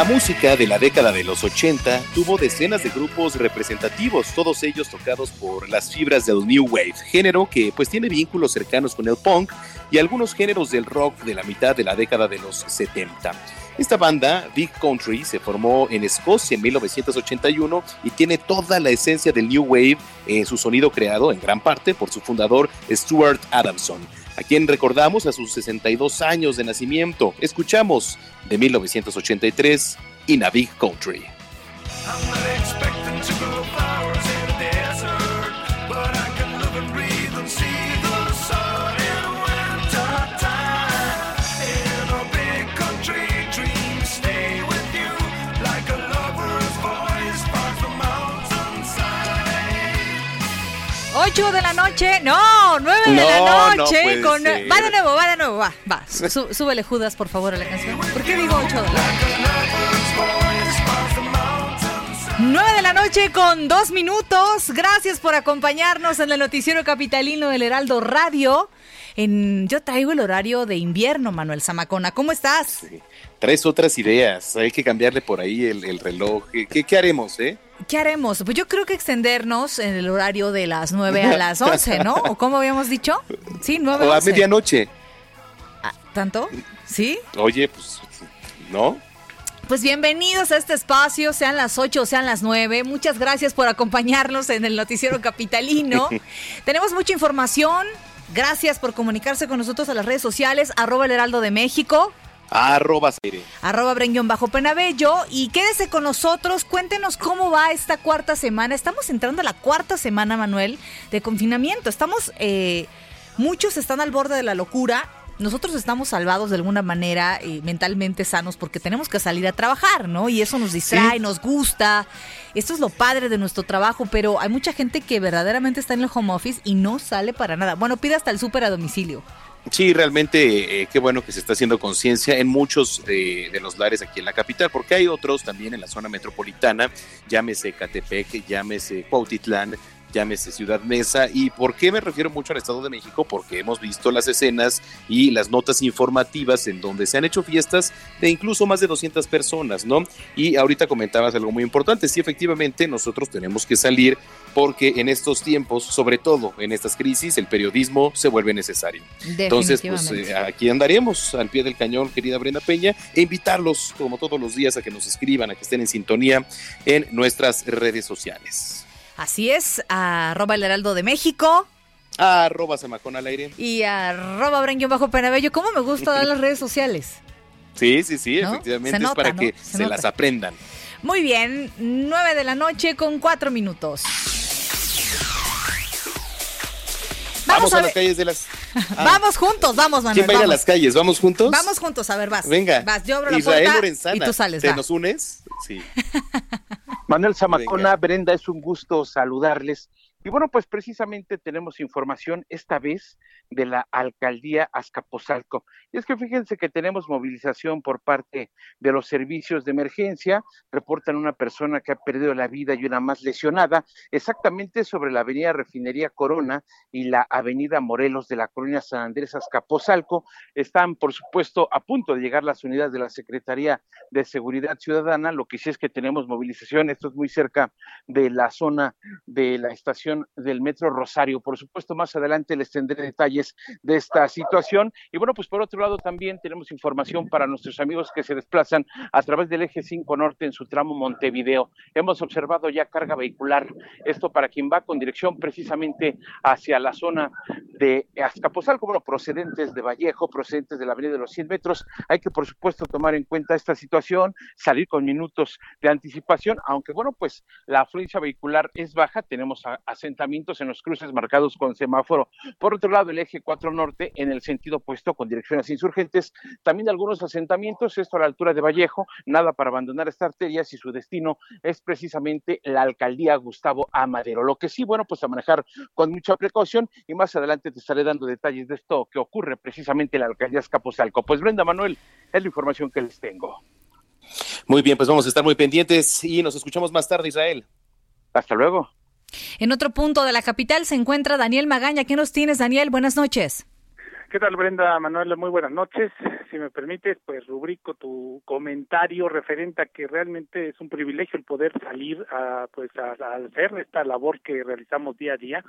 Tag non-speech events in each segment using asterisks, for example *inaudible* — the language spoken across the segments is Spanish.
La música de la década de los 80 tuvo decenas de grupos representativos, todos ellos tocados por las fibras del New Wave, género que pues tiene vínculos cercanos con el punk y algunos géneros del rock de la mitad de la década de los 70. Esta banda, Big Country, se formó en Escocia en 1981 y tiene toda la esencia del New Wave en su sonido creado en gran parte por su fundador Stuart Adamson a quien recordamos a sus 62 años de nacimiento. Escuchamos de 1983 In a Big Country. 8 de la noche, no, 9 de No, la no noche. puede con, va de nuevo, va de nuevo, va, va. Sú- súbele Judas, por favor, a la canción. ¿Por qué digo 8 de la noche? Lover's voice parts the mountainside. 9 de la noche con 2 minutos. Gracias por acompañarnos en el noticiero capitalino del Heraldo Radio. En, yo traigo el horario de invierno, Manuel Zamacona. ¿Cómo estás? Traes otras ideas, hay que cambiarle por ahí el, el reloj. ¿Qué, qué haremos, eh? ¿Qué haremos? Pues yo creo que extendernos en el horario de las 9 a las 11, ¿no? ¿O cómo habíamos dicho? Sí, 9 O a a 11. medianoche. Ah, ¿Tanto? ¿Sí? Oye, pues, ¿no? Pues bienvenidos a este espacio, sean las 8 o sean las 9. Muchas gracias por acompañarnos en el noticiero capitalino. *laughs* Tenemos mucha información. Gracias por comunicarse con nosotros a las redes sociales, arroba el heraldo de México, Arroba aire. arroba Brenguión bajo Penabello. Y quédese con nosotros, cuéntenos cómo va esta cuarta semana. Estamos entrando a la cuarta semana, Manuel, de confinamiento. Estamos, eh, muchos están al borde de la locura. Nosotros estamos salvados de alguna manera eh, mentalmente sanos porque tenemos que salir a trabajar, ¿no? Y eso nos distrae, nos gusta. Esto es lo padre de nuestro trabajo, pero hay mucha gente que verdaderamente está en el home office y no sale para nada. Bueno, pide hasta el súper a domicilio. Sí, realmente eh, qué bueno que se está haciendo conciencia en muchos de, de los lares aquí en la capital, porque hay otros también en la zona metropolitana, llámese Catepec, llámese Cuautitlán, llámese Ciudad Mesa. ¿Y por qué me refiero mucho al Estado de México? Porque hemos visto las escenas y las notas informativas en donde se han hecho fiestas de incluso más de 200 personas, ¿no? Y ahorita comentabas algo muy importante, sí, efectivamente, nosotros tenemos que salir porque en estos tiempos, sobre todo en estas crisis, el periodismo se vuelve necesario. Entonces, pues eh, aquí andaremos al pie del cañón, querida Brenda Peña, e invitarlos, como todos los días, a que nos escriban, a que estén en sintonía en nuestras redes sociales. Así es, arroba el heraldo de México Arroba Samacón al aire. y arroba bajo Penabello. ¿Cómo me gusta dar las redes sociales? Sí, sí, sí, ¿No? efectivamente es para ¿no? que Se las aprendan. Muy bien, 9 de la noche con 4 minutos. Vamos, a, las calles de las. Ah, Vamos juntos, vamos, Manuel. ¿Quién va a ir a las calles? ¿Vamos juntos? Vamos juntos, a ver, vas. Venga. Vas, yo abro la Israel puerta Lorenzana. y tú sales. ¿Te va. nos unes? Sí. *laughs* Manuel Zamacona, Brenda, es un gusto saludarles. Y bueno, pues precisamente tenemos información esta vez de la alcaldía Azcapotzalco. Y es que fíjense que tenemos movilización por parte de los servicios de emergencia. Reportan una persona que ha perdido la vida y una más lesionada, exactamente sobre la avenida Refinería Corona y la avenida Morelos de la colonia San Andrés Azcapotzalco. Están, por supuesto, a punto de llegar las unidades de la Secretaría de Seguridad Ciudadana. Lo que sí es que tenemos movilización. Esto es muy cerca de la zona de la estación del Metro Rosario. Por supuesto, más adelante les tendré detalles de esta situación. Y bueno, pues por otro lado también tenemos información para nuestros amigos que se desplazan a través del eje 5 Norte en su tramo Montevideo. Hemos observado ya carga vehicular, esto para quien va con dirección precisamente hacia la zona de Azcapotzalco, bueno, procedentes de Vallejo, procedentes de la avenida de los 100 metros. Hay que, por supuesto, tomar en cuenta esta situación, salir con minutos de anticipación, aunque bueno, pues la afluencia vehicular es baja, tenemos a, asentamientos en los cruces marcados con semáforo. Por otro lado, el eje 4 norte en el sentido opuesto con direcciones insurgentes, también algunos asentamientos, esto a la altura de Vallejo, nada para abandonar esta arteria si su destino es precisamente la alcaldía Gustavo Amadero. Lo que sí, bueno, pues a manejar con mucha precaución y más adelante te estaré dando detalles de esto que ocurre precisamente en la alcaldía Escaposalco. Pues Brenda Manuel, es la información que les tengo. Muy bien, pues vamos a estar muy pendientes y nos escuchamos más tarde, Israel. Hasta luego. En otro punto de la capital se encuentra Daniel Magaña. ¿Qué nos tienes, Daniel? Buenas noches. ¿Qué tal, Brenda Manuel? Muy buenas noches. Si me permites, pues rubrico tu comentario referente a que realmente es un privilegio el poder salir a, pues, a, a hacer esta labor que realizamos día a día,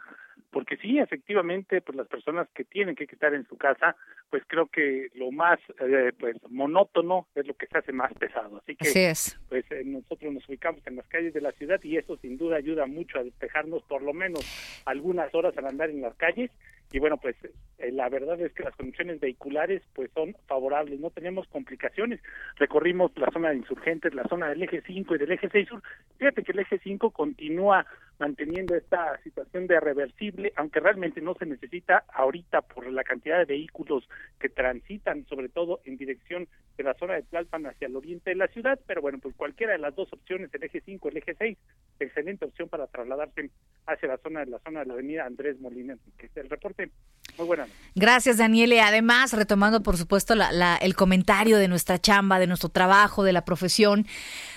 porque sí, efectivamente, pues las personas que tienen que estar en su casa, pues creo que lo más, eh, pues monótono es lo que se hace más pesado. Así que, Así es. pues eh, nosotros nos ubicamos en las calles de la ciudad y eso sin duda ayuda mucho a despejarnos por lo menos algunas horas al andar en las calles y bueno pues eh, la verdad es que las condiciones vehiculares pues son favorables no tenemos complicaciones. Recorrimos la zona de insurgentes la zona del eje 5 y del eje 6 sur. Fíjate que el eje 5 continúa manteniendo esta situación de reversible aunque realmente no se necesita ahorita por la cantidad de vehículos que transitan sobre todo en dirección de la zona de Tlalpan hacia el oriente de la ciudad pero bueno pues cualquiera de las dos opciones el eje 5 el eje 6 excelente opción para trasladarse hacia la zona de la zona de la avenida Andrés Molina que es el reporte muy buena noche. Gracias, Daniel. Y además, retomando, por supuesto, la, la- el comentario de nuestra chamba, de nuestro trabajo, de la profesión,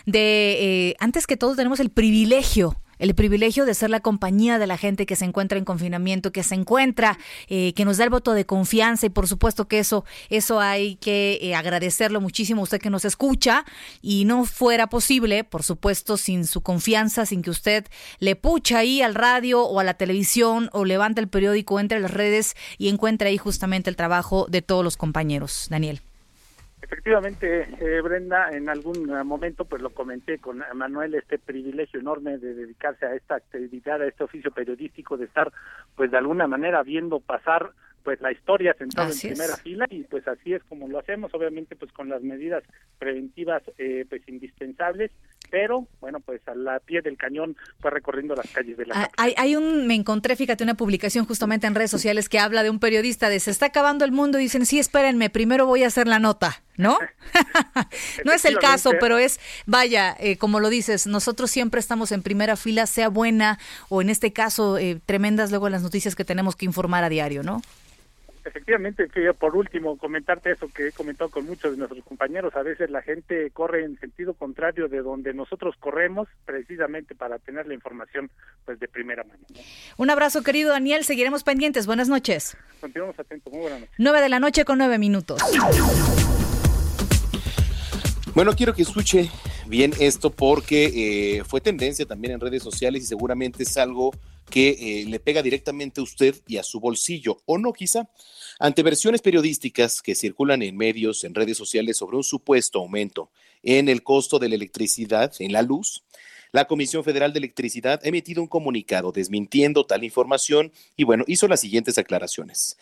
de eh, antes que todo tenemos el privilegio. El privilegio de ser la compañía de la gente que se encuentra en confinamiento, que se encuentra, eh, que nos da el voto de confianza y por supuesto que eso, eso hay que eh, agradecerlo muchísimo a usted que nos escucha y no fuera posible, por supuesto, sin su confianza, sin que usted le pucha ahí al radio o a la televisión o levante el periódico, entre las redes y encuentre ahí justamente el trabajo de todos los compañeros. Daniel. Efectivamente, eh, Brenda, en algún eh, momento pues lo comenté con Manuel, este privilegio enorme de dedicarse a esta actividad, a este oficio periodístico, de estar pues de alguna manera viendo pasar pues la historia sentado Así en es. primera fila y pues así es como lo hacemos, obviamente pues con las medidas preventivas eh, pues indispensables, pero bueno pues a la pie del cañón pues recorriendo las calles de la Ah, Hay, hay un, me encontré, fíjate, una publicación justamente en redes sociales que habla de un periodista de se está acabando el mundo y dicen, sí, espérenme, primero voy a hacer la nota, ¿no? *laughs* no es el caso, pero es, vaya, eh, como lo dices, nosotros siempre estamos en primera fila, sea buena o en este caso, eh, tremendas luego las noticias que tenemos que informar a diario, ¿no? Efectivamente, por último, comentarte eso que he comentado con muchos de nuestros compañeros. A veces la gente corre en sentido contrario de donde nosotros corremos, precisamente para tener la información pues de primera mano. ¿no? Un abrazo, querido Daniel, seguiremos pendientes. Buenas noches. Continuamos atentos. Muy buenas noches. Nueve de la noche con nueve minutos. Bueno, quiero que escuche bien esto porque eh, fue tendencia también en redes sociales y seguramente es algo que eh, le pega directamente a usted y a su bolsillo, o no quizá. Ante versiones periodísticas que circulan en medios, en redes sociales sobre un supuesto aumento en el costo de la electricidad, en la luz, la Comisión Federal de Electricidad ha emitido un comunicado desmintiendo tal información y bueno, hizo las siguientes aclaraciones.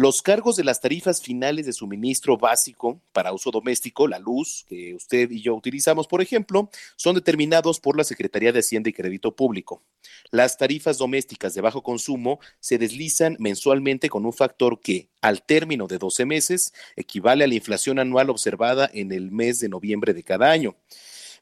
Los cargos de las tarifas finales de suministro básico para uso doméstico, la luz que usted y yo utilizamos, por ejemplo, son determinados por la Secretaría de Hacienda y Crédito Público. Las tarifas domésticas de bajo consumo se deslizan mensualmente con un factor que, al término de 12 meses, equivale a la inflación anual observada en el mes de noviembre de cada año.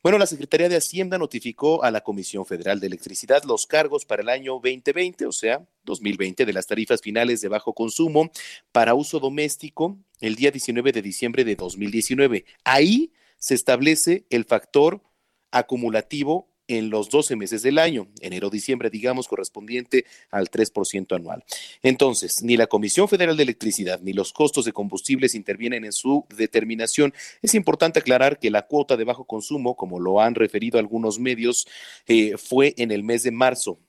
Bueno, la Secretaría de Hacienda notificó a la Comisión Federal de Electricidad los cargos para el año 2020, o sea, 2020, de las tarifas finales de bajo consumo para uso doméstico el día 19 de diciembre de 2019. Ahí se establece el factor acumulativo en los 12 meses del año, enero-diciembre, digamos, correspondiente al 3% anual. Entonces, ni la Comisión Federal de Electricidad ni los costos de combustibles intervienen en su determinación. Es importante aclarar que la cuota de bajo consumo, como lo han referido algunos medios, eh, fue en el mes de marzo,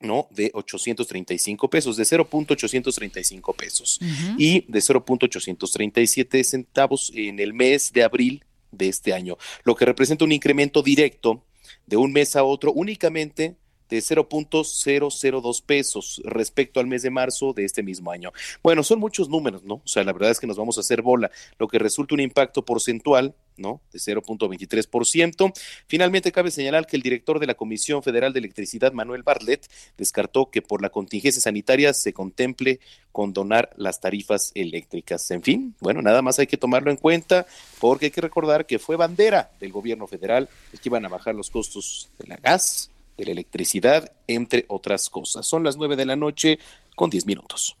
¿no? De 835 pesos, de 0.835 pesos y de 0.837 centavos en el mes de abril de este año, lo que representa un incremento directo de un mes a otro únicamente de 0.002 pesos respecto al mes de marzo de este mismo año. Bueno, son muchos números, ¿no? O sea, la verdad es que nos vamos a hacer bola, lo que resulta un impacto porcentual, ¿no? De 0.23%. Finalmente, cabe señalar que el director de la Comisión Federal de Electricidad, Manuel Bartlett, descartó que por la contingencia sanitaria se contemple condonar las tarifas eléctricas. En fin, bueno, nada más hay que tomarlo en cuenta porque hay que recordar que fue bandera del gobierno federal el que iban a bajar los costos de la gas, de la electricidad, entre otras cosas. Son las nueve de la noche con diez minutos.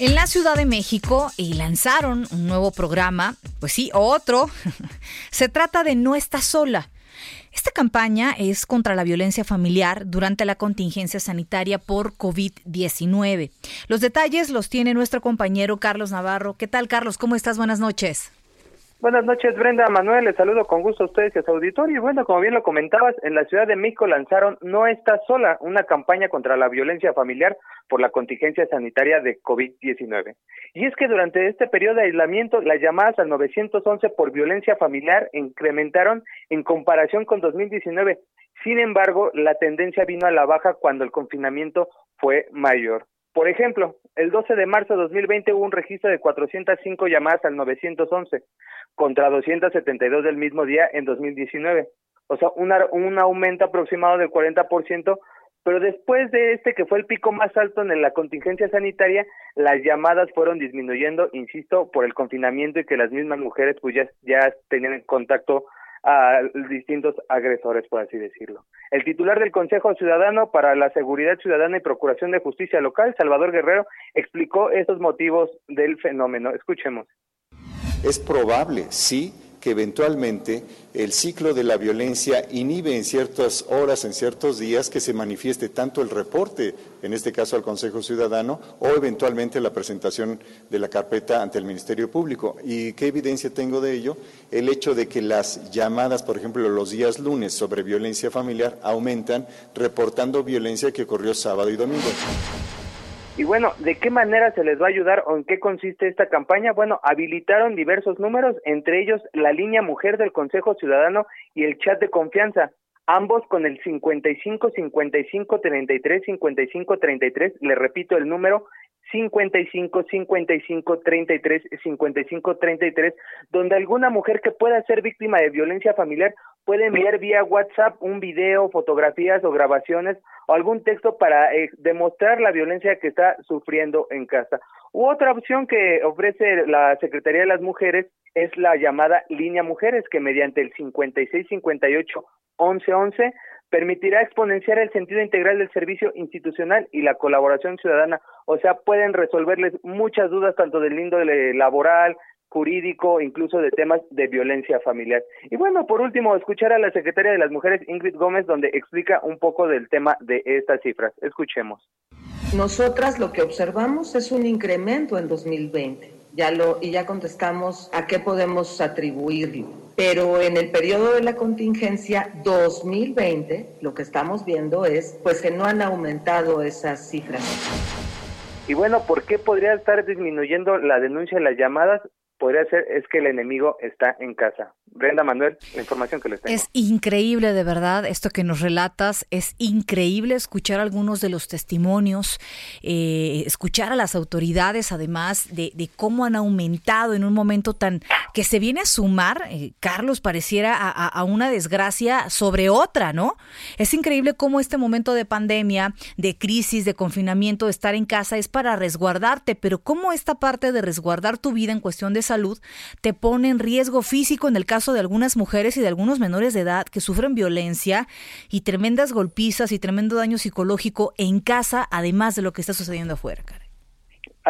En la Ciudad de México y lanzaron un nuevo programa, pues sí, otro. *laughs* Se trata de No estás sola. Esta campaña es contra la violencia familiar durante la contingencia sanitaria por COVID-19. Los detalles los tiene nuestro compañero Carlos Navarro. ¿Qué tal, Carlos? ¿Cómo estás? Buenas noches. Buenas noches, Brenda Manuel. Les saludo con gusto a ustedes y a su auditorio. Y bueno, como bien lo comentabas, en la Ciudad de México lanzaron No Estás Sola, una campaña contra la violencia familiar por la contingencia sanitaria de COVID-19. Y es que durante este periodo de aislamiento, las llamadas al 911 por violencia familiar incrementaron en comparación con 2019. Sin embargo, la tendencia vino a la baja cuando el confinamiento fue mayor. Por ejemplo, el 12 de marzo de 2020 hubo un registro de 405 llamadas al 911 contra 272 del mismo día en 2019. O sea, una, un aumento aproximado del 40%, pero después de este que fue el pico más alto en la contingencia sanitaria, las llamadas fueron disminuyendo, insisto, por el confinamiento y que las mismas mujeres pues ya, ya tenían contacto a distintos agresores, por así decirlo. El titular del Consejo Ciudadano para la Seguridad Ciudadana y Procuración de Justicia Local, Salvador Guerrero, explicó estos motivos del fenómeno. Escuchemos. Es probable, sí, que eventualmente el ciclo de la violencia inhibe en ciertas horas, en ciertos días, que se manifieste tanto el reporte, en este caso al Consejo Ciudadano, o eventualmente la presentación de la carpeta ante el Ministerio Público. ¿Y qué evidencia tengo de ello? El hecho de que las llamadas, por ejemplo, los días lunes sobre violencia familiar aumentan, reportando violencia que ocurrió sábado y domingo. Y bueno, ¿de qué manera se les va a ayudar o en qué consiste esta campaña? Bueno, habilitaron diversos números, entre ellos la línea mujer del Consejo Ciudadano y el chat de confianza, ambos con el 55 55 33 55 33, le repito el número 55 55 33 55 33, donde alguna mujer que pueda ser víctima de violencia familiar puede enviar vía WhatsApp un video, fotografías o grabaciones o algún texto para eh, demostrar la violencia que está sufriendo en casa. U otra opción que ofrece la Secretaría de las Mujeres es la llamada línea mujeres que mediante el 56 58 11 11 permitirá exponenciar el sentido integral del servicio institucional y la colaboración ciudadana. O sea, pueden resolverles muchas dudas tanto del índole laboral, jurídico, incluso de temas de violencia familiar. Y bueno, por último, escuchar a la secretaria de las Mujeres, Ingrid Gómez, donde explica un poco del tema de estas cifras. Escuchemos. Nosotras lo que observamos es un incremento en 2020. Ya lo, y ya contestamos a qué podemos atribuirlo. Pero en el periodo de la contingencia 2020, lo que estamos viendo es pues que no han aumentado esas cifras. Y bueno, ¿por qué podría estar disminuyendo la denuncia de las llamadas? Podría ser es que el enemigo está en casa. Brenda Manuel, la información que les tengo. Es increíble, de verdad, esto que nos relatas. Es increíble escuchar algunos de los testimonios, eh, escuchar a las autoridades, además, de, cómo han aumentado en un momento tan que se viene a sumar, eh, Carlos, pareciera a, a, una desgracia sobre otra, ¿no? Es increíble cómo este momento de pandemia, de crisis, de confinamiento, de estar en casa, es para resguardarte, pero cómo esta parte de resguardar tu vida en cuestión de salud te pone en riesgo físico en el caso de algunas mujeres y de algunos menores de edad que sufren violencia y tremendas golpizas y tremendo daño psicológico en casa, además de lo que está sucediendo afuera.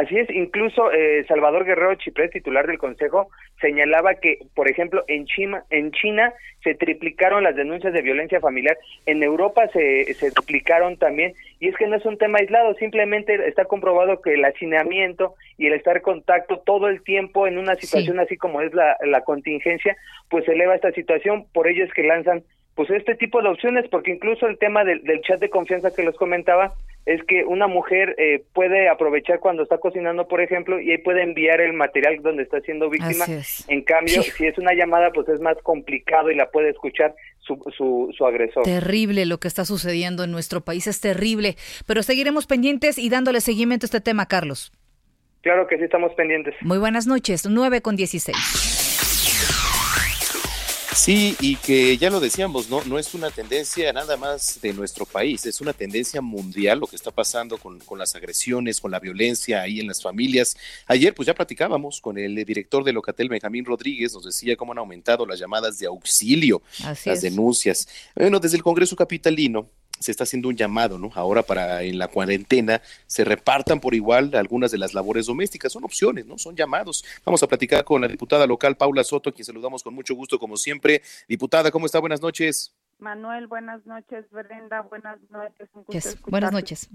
Así es, incluso eh, Salvador Guerrero Chiprés, titular del Consejo, señalaba que, por ejemplo, en China, en China se triplicaron las denuncias de violencia familiar, en Europa se, se duplicaron también, y es que no es un tema aislado, simplemente está comprobado que el hacinamiento y el estar en contacto todo el tiempo en una situación sí. así como es la, la contingencia, pues eleva esta situación, por ello es que lanzan pues este tipo de opciones, porque incluso el tema del, del chat de confianza que les comentaba, es que una mujer eh, puede aprovechar cuando está cocinando, por ejemplo, y ahí puede enviar el material donde está siendo víctima. En cambio, sí. si es una llamada, pues es más complicado y la puede escuchar su, su, su, agresor. Terrible lo que está sucediendo en nuestro país, es terrible. Pero seguiremos pendientes y dándole seguimiento a este tema, Carlos. Claro que sí, estamos pendientes. Muy buenas noches, 9 con 16. Sí, y que ya lo decíamos, ¿no? No es una tendencia nada más de nuestro país, es una tendencia mundial lo que está pasando con, con, las agresiones, con la violencia ahí en las familias. Ayer pues ya platicábamos con el director de Locatel, Benjamín Rodríguez, nos decía cómo han aumentado las llamadas de auxilio, Así las es. denuncias. Bueno, desde el Congreso Capitalino se está haciendo un llamado, ¿no? Ahora para en la cuarentena se repartan por igual algunas de las labores domésticas. Son opciones, ¿no? Son llamados. Vamos a platicar con la diputada local Paula Soto, a quien saludamos con mucho gusto, como siempre. Diputada, ¿cómo está? Buenas noches. Manuel, buenas noches. Brenda, buenas noches. Un gusto yes. Buenas noches.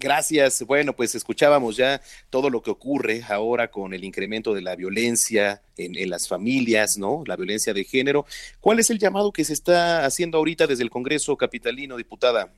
Gracias. Bueno, pues escuchábamos ya todo lo que ocurre ahora con el incremento de la violencia en, en, las familias, ¿no? La violencia de género. ¿Cuál es el llamado que se está haciendo ahorita desde el Congreso Capitalino, diputada?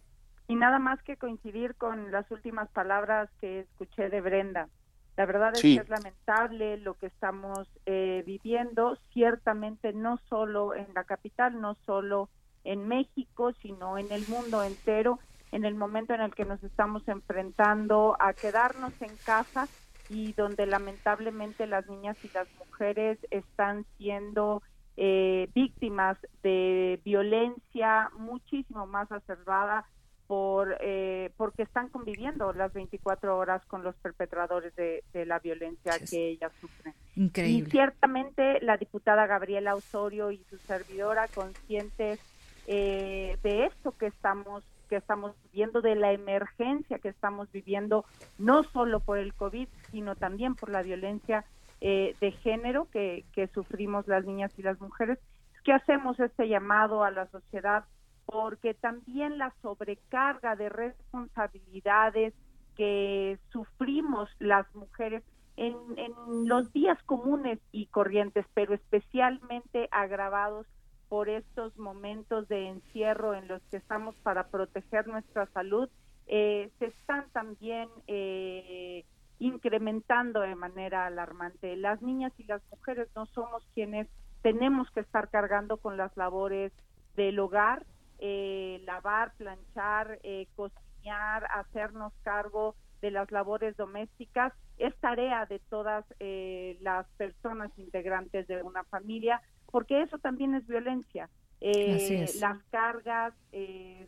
Y nada más que coincidir con las últimas palabras que escuché de Brenda. La verdad es sí. que es lamentable lo que estamos eh, viviendo, ciertamente no solo en la capital, no solo en México, sino en el mundo entero en el momento en el que nos estamos enfrentando a quedarnos en casa y donde lamentablemente las niñas y las mujeres están siendo eh, víctimas de violencia muchísimo más acervada por eh, porque están conviviendo las 24 horas con los perpetradores de, de la violencia que ellas sufren. Increíble. Y ciertamente la diputada Gabriela Osorio y su servidora conscientes eh, de esto que estamos que estamos viviendo, de la emergencia que estamos viviendo, no solo por el COVID, sino también por la violencia eh, de género que, sufrimos las niñas y las mujeres, que hacemos este llamado a la sociedad porque también la sobrecarga de responsabilidades que sufrimos las mujeres en los días comunes y corrientes, pero especialmente agravados por estos momentos de encierro en los que estamos para proteger nuestra salud, eh, se están también eh, incrementando de manera alarmante. Las niñas y las mujeres no somos quienes tenemos que estar cargando con las labores del hogar, eh, lavar, planchar, cocinar, hacernos cargo de las labores domésticas es tarea de todas las personas integrantes de una familia porque eso también es violencia. Eh, es. Las cargas, eh,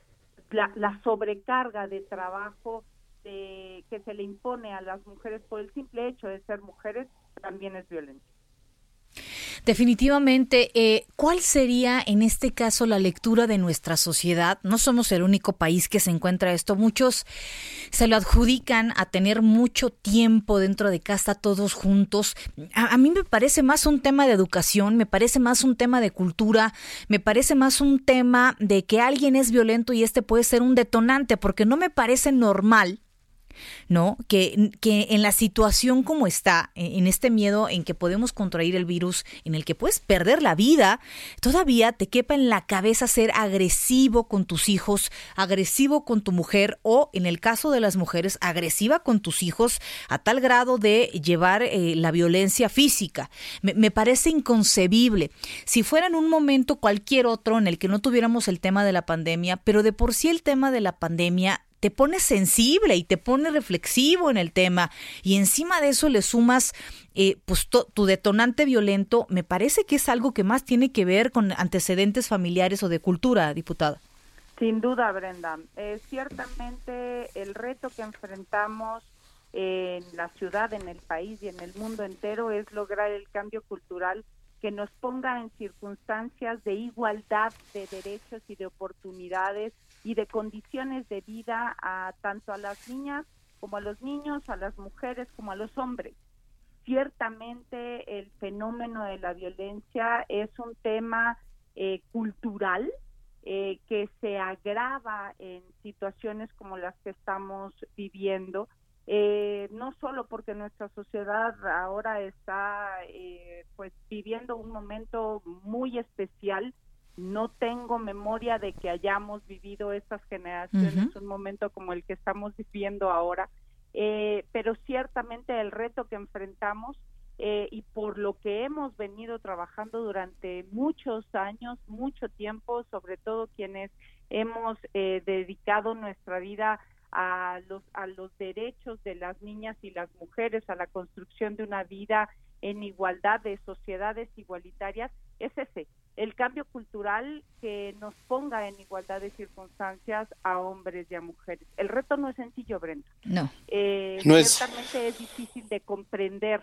la, la, sobrecarga de trabajo de, que se le impone a las mujeres por el simple hecho de ser mujeres también es violencia. Definitivamente, eh, ¿cuál sería en este caso la lectura de nuestra sociedad? No somos el único país que se encuentra esto. Muchos se lo adjudican a tener mucho tiempo dentro de casa todos juntos. A, a, mí me parece más un tema de educación, me parece más un tema de cultura, me parece más un tema de que alguien es violento y este puede ser un detonante, porque no me parece normal ¿no? Que, que en la situación como está, en en este miedo en que podemos contraer el virus, en el que puedes perder la vida, todavía te quepa en la cabeza ser agresivo con tus hijos, agresivo con tu mujer o, en el caso de las mujeres, agresiva con tus hijos a tal grado de llevar eh, la violencia física. Me, me parece inconcebible. Si fuera en un momento cualquier otro en el que no tuviéramos el tema de la pandemia, pero de por sí el tema de la pandemia te pone sensible y te pone reflexivo en el tema y encima de eso le sumas eh, pues to- tu detonante violento, me parece que es algo que más tiene que ver con antecedentes familiares o de cultura, diputada. Sin duda, Brenda. Eh, ciertamente el reto que enfrentamos en la ciudad, en el país y en el mundo entero es lograr el cambio cultural que nos ponga en circunstancias de igualdad de derechos y de oportunidades y de condiciones de vida a tanto a las niñas como a los niños, a las mujeres como a los hombres. Ciertamente el fenómeno de la violencia es un tema eh, cultural eh, que se agrava en situaciones como las que estamos viviendo, eh, no solo porque nuestra sociedad ahora está eh, pues viviendo un momento muy especial, no tengo memoria de que hayamos vivido estas generaciones un momento como el que estamos viviendo ahora, eh, pero ciertamente el reto que enfrentamos eh, y por lo que hemos venido trabajando durante muchos años, mucho tiempo, sobre todo quienes hemos eh, dedicado nuestra vida a los a los derechos de las niñas y las mujeres, a la construcción de una vida en igualdad de sociedades igualitarias, es ese, el cambio cultural que nos ponga en igualdad de circunstancias a hombres y a mujeres. El reto no es sencillo, Brenda. No. Eh, No es- ciertamente es difícil de comprender,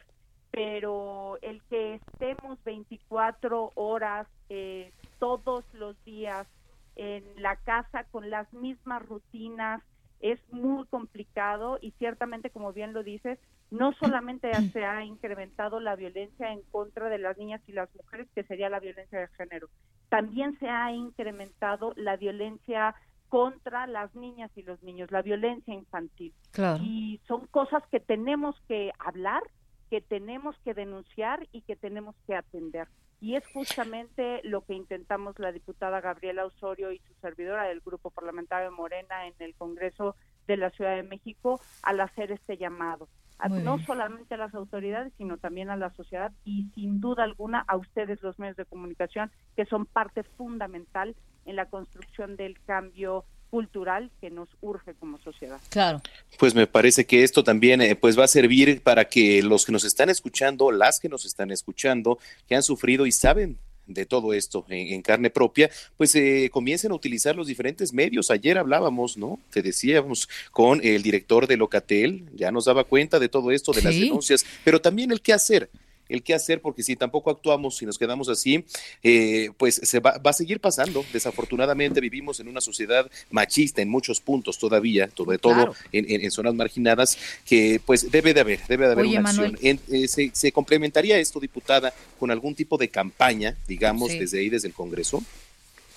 pero el que estemos 24 horas eh, todos los días en la casa con las mismas rutinas es muy complicado y ciertamente, como bien lo dices, no solamente se ha incrementado la violencia en contra de las niñas y las mujeres, que sería la violencia de género, también se ha incrementado la violencia contra las niñas y los niños, la violencia infantil. Claro. Y son cosas que tenemos que hablar, que tenemos que denunciar y que tenemos que atender. Y es justamente lo que intentamos la diputada Gabriela Osorio y su servidora del Grupo Parlamentario Morena en el Congreso de la Ciudad de México al hacer este llamado. A- no solamente a las autoridades, sino también a la sociedad y sin duda alguna a ustedes los medios de comunicación, que son parte fundamental en la construcción del cambio cultural que nos urge como sociedad. Claro. Pues me parece que esto también eh, pues va a servir para que los que nos están escuchando, las que nos están escuchando, que han sufrido y saben de todo esto en, en carne propia, pues eh, comiencen a utilizar los diferentes medios. Ayer hablábamos, ¿no? Te decíamos con el director de Locatel, ya nos daba cuenta de todo esto, de las denuncias, pero también el qué hacer. El qué hacer, porque si tampoco actuamos, si nos quedamos así, eh, pues se va, va a seguir pasando. Desafortunadamente vivimos en una sociedad machista en muchos puntos todavía, sobre todo Claro. en, en- en zonas marginadas, que pues debe de haber, debe de haber Oye, una acción. En- eh, se, se complementaría esto, diputada, con algún tipo de campaña, digamos, Sí. desde ahí, desde el Congreso.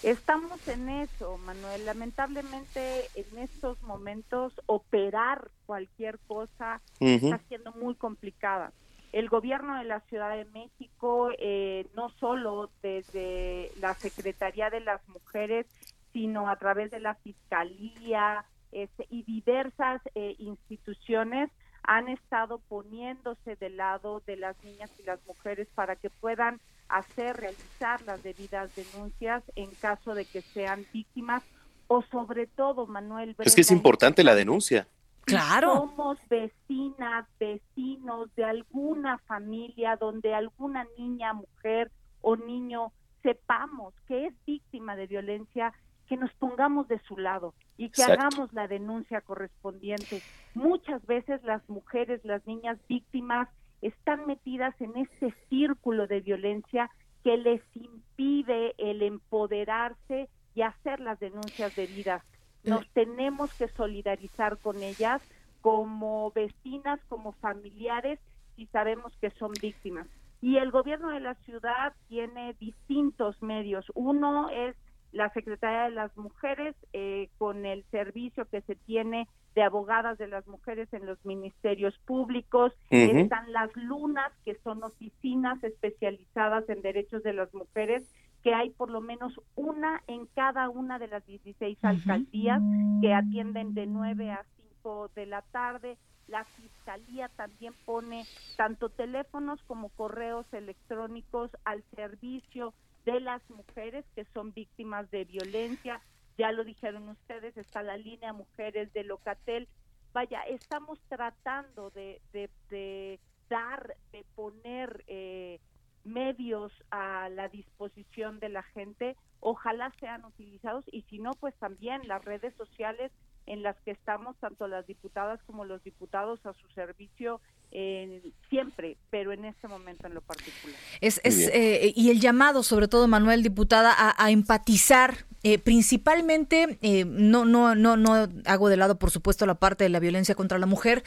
Estamos en eso, Manuel. Lamentablemente, en estos momentos, operar cualquier cosa está siendo muy complicada. El gobierno de la Ciudad de México, eh, no solo desde la Secretaría de las Mujeres, sino a través de la Fiscalía este, y diversas eh, instituciones, han estado poniéndose del lado de las niñas y las mujeres para que puedan hacer, realizar las debidas denuncias en caso de que sean víctimas o sobre todo, Manuel. Es que es importante la denuncia. Claro. Somos vecinas, vecinos de alguna familia donde alguna niña, mujer o niño sepamos que es víctima de violencia, que nos pongamos de su lado y que Exacto. hagamos la denuncia correspondiente. Muchas veces las mujeres, las niñas víctimas están metidas en este círculo de violencia que les impide el empoderarse y hacer las denuncias debidas. Nos tenemos que solidarizar con ellas como vecinas, como familiares, si sabemos que son víctimas. Y el gobierno de la ciudad tiene distintos medios. Uno es la Secretaría de las Mujeres eh, con el servicio que se tiene de abogadas de las mujeres en los ministerios públicos, están las lunas, que son oficinas especializadas en derechos de las mujeres, que hay por lo menos una en cada una de las 16 alcaldías que atienden de 9 a 5 de la tarde. La fiscalía también pone tanto teléfonos como correos electrónicos al servicio de las mujeres que son víctimas de violencia. Ya lo dijeron ustedes, está la línea Mujeres de Locatel. Vaya, estamos tratando de, de- de dar, de poner eh, medios a la disposición de la gente. Ojalá sean utilizados y si no, pues también las redes sociales en las que estamos, tanto las diputadas como los diputados, a su servicio eh, siempre, pero en este momento en lo particular. Es, es, eh, y el llamado, sobre todo, Manuel, diputada, a, a empatizar. eh, principalmente, eh, no, no, no, no hago de lado, por supuesto, la parte de la violencia contra la mujer,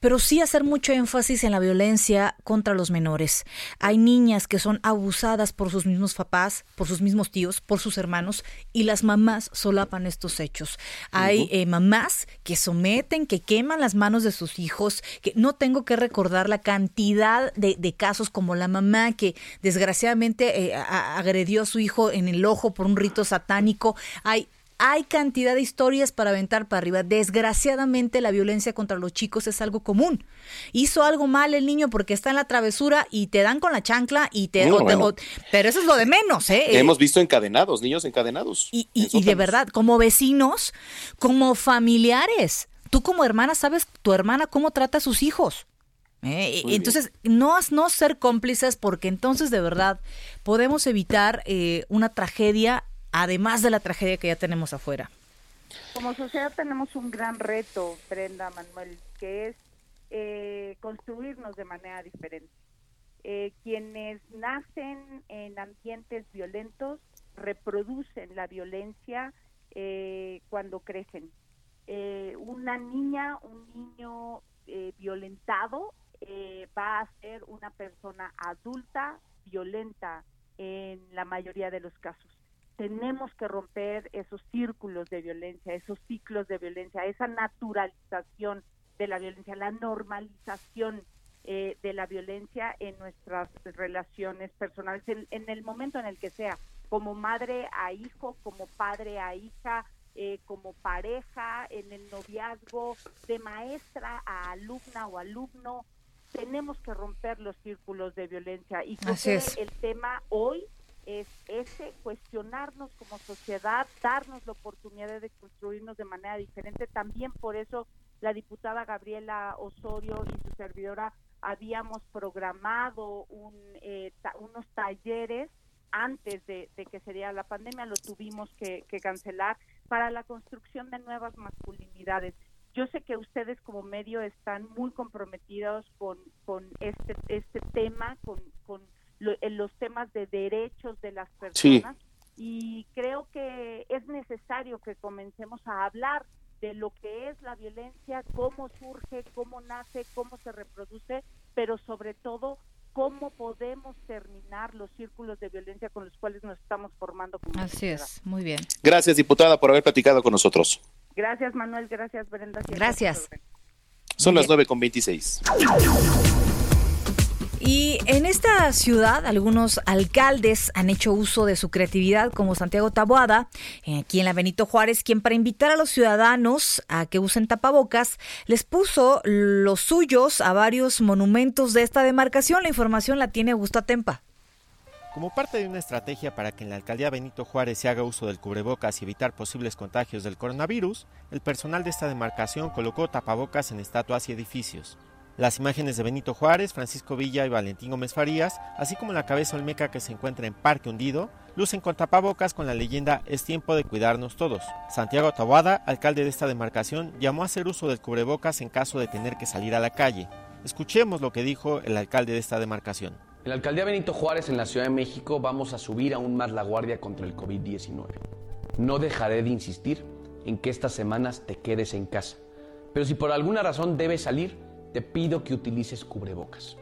pero sí hacer mucho énfasis en la violencia contra los menores. Hay niñas que son abusadas por sus mismos papás, por sus mismos tíos, por sus hermanos, y las mamás solapan estos hechos. Hay eh, mamás que someten, que queman las manos de sus hijos, que no tengo que recordar la cantidad de, de casos como la mamá que desgraciadamente eh, a- agredió a su hijo en el ojo por un rito satánico. Hay hay cantidad de historias para aventar para arriba. Desgraciadamente la violencia contra los chicos es algo común. Hizo algo mal el niño porque está en la travesura y te dan con la chancla y te... No, o te- bueno. o- pero eso es lo de menos, ¿eh? Eh, Hemos visto encadenados, niños encadenados. y, y- y de verdad, como vecinos, como familiares. Tú como hermana sabes tu hermana cómo trata a sus hijos. ¿Eh? Entonces, no, no ser cómplices porque entonces de verdad podemos evitar eh, una tragedia, además de la tragedia que ya tenemos afuera. Como sociedad tenemos un gran reto, Brenda, Manuel, que es eh, construirnos de manera diferente. Eh, quienes nacen en ambientes violentos reproducen la violencia eh, cuando crecen. Eh, una niña, un niño eh, violentado eh, va a ser una persona adulta violenta en la mayoría de los casos. Tenemos que romper esos círculos de violencia, esos ciclos de violencia, esa naturalización de la violencia, la normalización eh, de la violencia en nuestras relaciones personales, en, el momento en el que sea, como madre a hijo, como padre a hija, eh, como pareja, en el noviazgo, de maestra a alumna o alumno, tenemos que romper los círculos de violencia y creo que el tema hoy es ese, cuestionarnos como sociedad, darnos la oportunidad de construirnos de manera diferente. También por eso la diputada Gabriela Osorio y su servidora habíamos programado un, eh, ta- unos talleres antes de, de que sería la pandemia, lo tuvimos que, que cancelar para la construcción de nuevas masculinidades. Yo sé que ustedes como medio están muy comprometidos con, con este, este tema, con, con lo- en los temas de derechos de las Sí. personas y creo que es necesario que comencemos a hablar de lo que es la violencia, cómo surge, cómo nace, cómo se reproduce, pero sobre todo cómo podemos terminar los círculos de violencia con los cuales nos estamos formando como Así sociedad. es, muy bien. Gracias, diputada, por haber platicado con nosotros. Gracias Manuel, gracias Brenda. siempre Gracias. Son las 9 con 26. Y en esta ciudad, algunos alcaldes han hecho uso de su creatividad, como Santiago Taboada, eh, aquí en la Benito Juárez, quien para invitar a los ciudadanos a que usen tapabocas, les puso los suyos a varios monumentos de esta demarcación. La información la tiene Augusto Atempa. Como parte de una estrategia para que en la alcaldía Benito Juárez se haga uso del cubrebocas y evitar posibles contagios del coronavirus, el personal de esta demarcación colocó tapabocas en estatuas y edificios. Las imágenes de Benito Juárez, Francisco Villa y Valentín Gómez Farías, así como la cabeza olmeca que se encuentra en Parque Hundido, lucen con tapabocas con la leyenda Es tiempo de cuidarnos todos. Santiago Taboada, alcalde de esta demarcación, llamó a hacer uso del cubrebocas en caso de tener que salir a la calle. Escuchemos lo que dijo el alcalde de esta demarcación. En la alcaldía Benito Juárez, en la Ciudad de México, vamos a subir aún más la guardia contra el COVID-19. No dejaré de insistir en que estas semanas te quedes en casa. Pero si por alguna razón debes salir, te pido que utilices cubrebocas.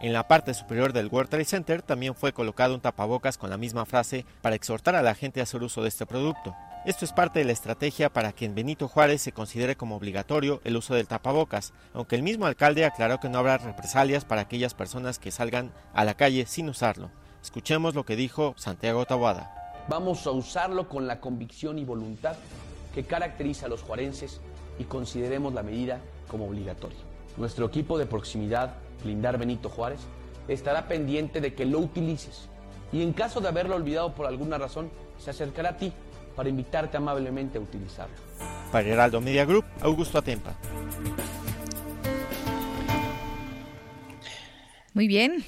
En la parte superior del World Trade Center también fue colocado un tapabocas con la misma frase para exhortar a la gente a hacer uso de este producto. Esto es parte de la estrategia para que en Benito Juárez se considere como obligatorio el uso del tapabocas, aunque el mismo alcalde aclaró que no habrá represalias para aquellas personas que salgan a la calle sin usarlo. Escuchemos lo que dijo Santiago Taboada. Vamos a usarlo con la convicción y voluntad que caracteriza a los juarenses y consideremos la medida como obligatoria. Nuestro equipo de proximidad, Blindar Benito Juárez, estará pendiente de que lo utilices y en caso de haberlo olvidado por alguna razón, se acercará a ti para invitarte amablemente a utilizarlo. Para Heraldo Media Group, Augusto Atempa. Muy bien.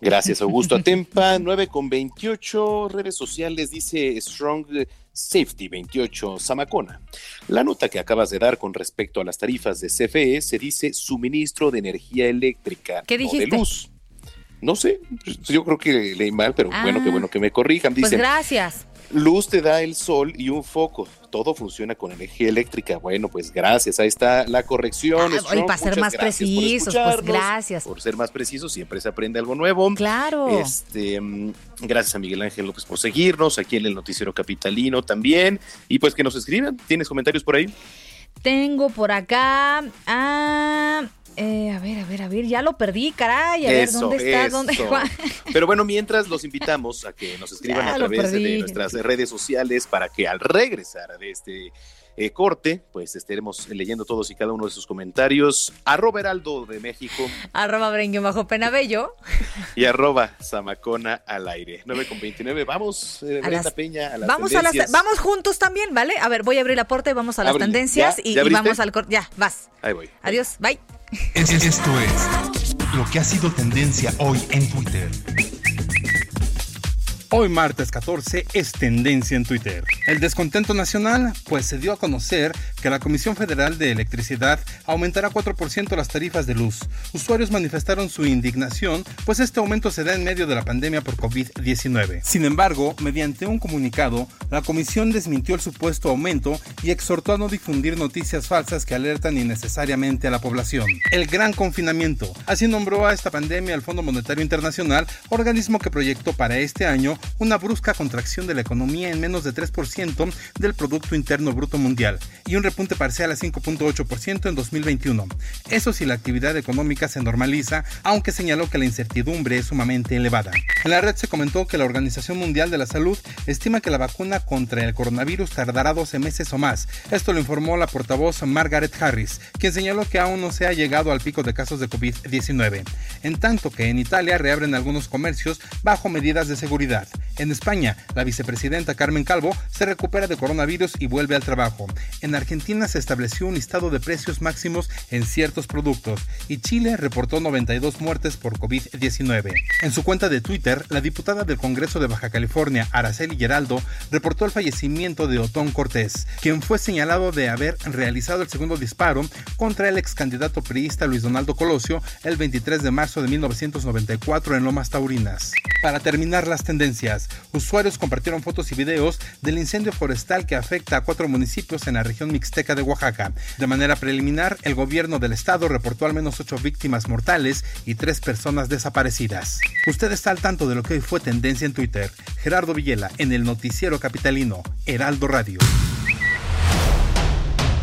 Gracias, Augusto *laughs* Atempa. 9 con 28 redes sociales, dice Strong Safety 28 Samacona. La nota que acabas de dar con respecto a las tarifas de CFE se dice suministro de energía eléctrica, ¿Qué no de dijiste? luz. No sé, yo creo que leí mal, pero bueno, Ah. que bueno que me corrijan. Pues Dicen, gracias. Luz te da el sol y un foco. Todo funciona con energía eléctrica. Bueno, pues gracias. Ahí está la corrección. Ah, Strong. y para ser más precisos, pues gracias. Por ser más precisos, siempre se aprende algo nuevo. Claro. Este, mm, gracias a Miguel Ángel López por seguirnos, aquí en el Noticiero Capitalino también. Y pues que nos escriban. ¿Tienes comentarios por ahí? Tengo por acá. Ah, eh, a ver, a ver, a ver. Ya lo perdí, caray. A ver, ¿dónde está? eso. ¿Dónde? *laughs* Pero bueno, mientras los invitamos a que nos *laughs* escriban Ya a través de, nuestras redes sociales para que al regresar de este eh, corte, pues estaremos leyendo todos y cada uno de sus comentarios. Arroba Heraldo de México Arroba Brengue bajo penabello. y arroba Zamacona al aire. 9 con 29. Vamos, eh, Brenda las- Peña, a las Vamos a las, tendencias. vamos juntos también, ¿vale? A ver, voy a abrir la puerta y vamos a las tendencias ¿Ya? y, ¿Ya y vamos al corte. Ya, vas. Ahí voy. Adiós, bye. Es- Esto es lo que ha sido tendencia hoy en Twitter. Hoy martes 14 es tendencia en Twitter. El descontento nacional, pues se dio a conocer que la Comisión Federal de Electricidad aumentará 4% las tarifas de luz. Usuarios manifestaron su indignación, pues este aumento se da en medio de la pandemia por COVID-19. Sin embargo, mediante un comunicado, la comisión desmintió el supuesto aumento y exhortó a no difundir noticias falsas que alertan innecesariamente a la población. El gran confinamiento. Así nombró a esta pandemia el Fondo Monetario Internacional, organismo que proyectó para este año una brusca contracción de la economía en menos de 3% del Producto Interno Bruto Mundial y un repunte parcial a 5.8% en 2021. Eso si la actividad económica se normaliza, aunque señaló que la incertidumbre es sumamente elevada. En la red se comentó que la Organización Mundial de la Salud estima que la vacuna contra el coronavirus tardará 12 meses o más. Esto lo informó la portavoz Margaret Harris, quien señaló que aún no se ha llegado al pico de casos de COVID-19. En tanto que en Italia reabren algunos comercios bajo medidas de seguridad. En España, la vicepresidenta Carmen Calvo se recupera de coronavirus y vuelve al trabajo. En Argentina se estableció un listado de precios máximos en ciertos productos y Chile reportó 92 muertes por COVID-19. En su cuenta de Twitter, la diputada del Congreso de Baja California, Araceli Geraldo, reportó el fallecimiento de Otón Cortés, quien fue señalado de haber realizado el segundo disparo contra el ex candidato priista Luis Donaldo Colosio el 23 de marzo de 1994 en Lomas Taurinas. Para terminar las tendencias, usuarios compartieron fotos y videos del incendio forestal que afecta a cuatro municipios en la región mixteca de Oaxaca. De manera preliminar, el gobierno del estado reportó al menos ocho víctimas mortales y tres personas desaparecidas. Usted está al tanto de lo que hoy fue tendencia en Twitter. Gerardo Villela en el noticiero capitalino Heraldo Radio.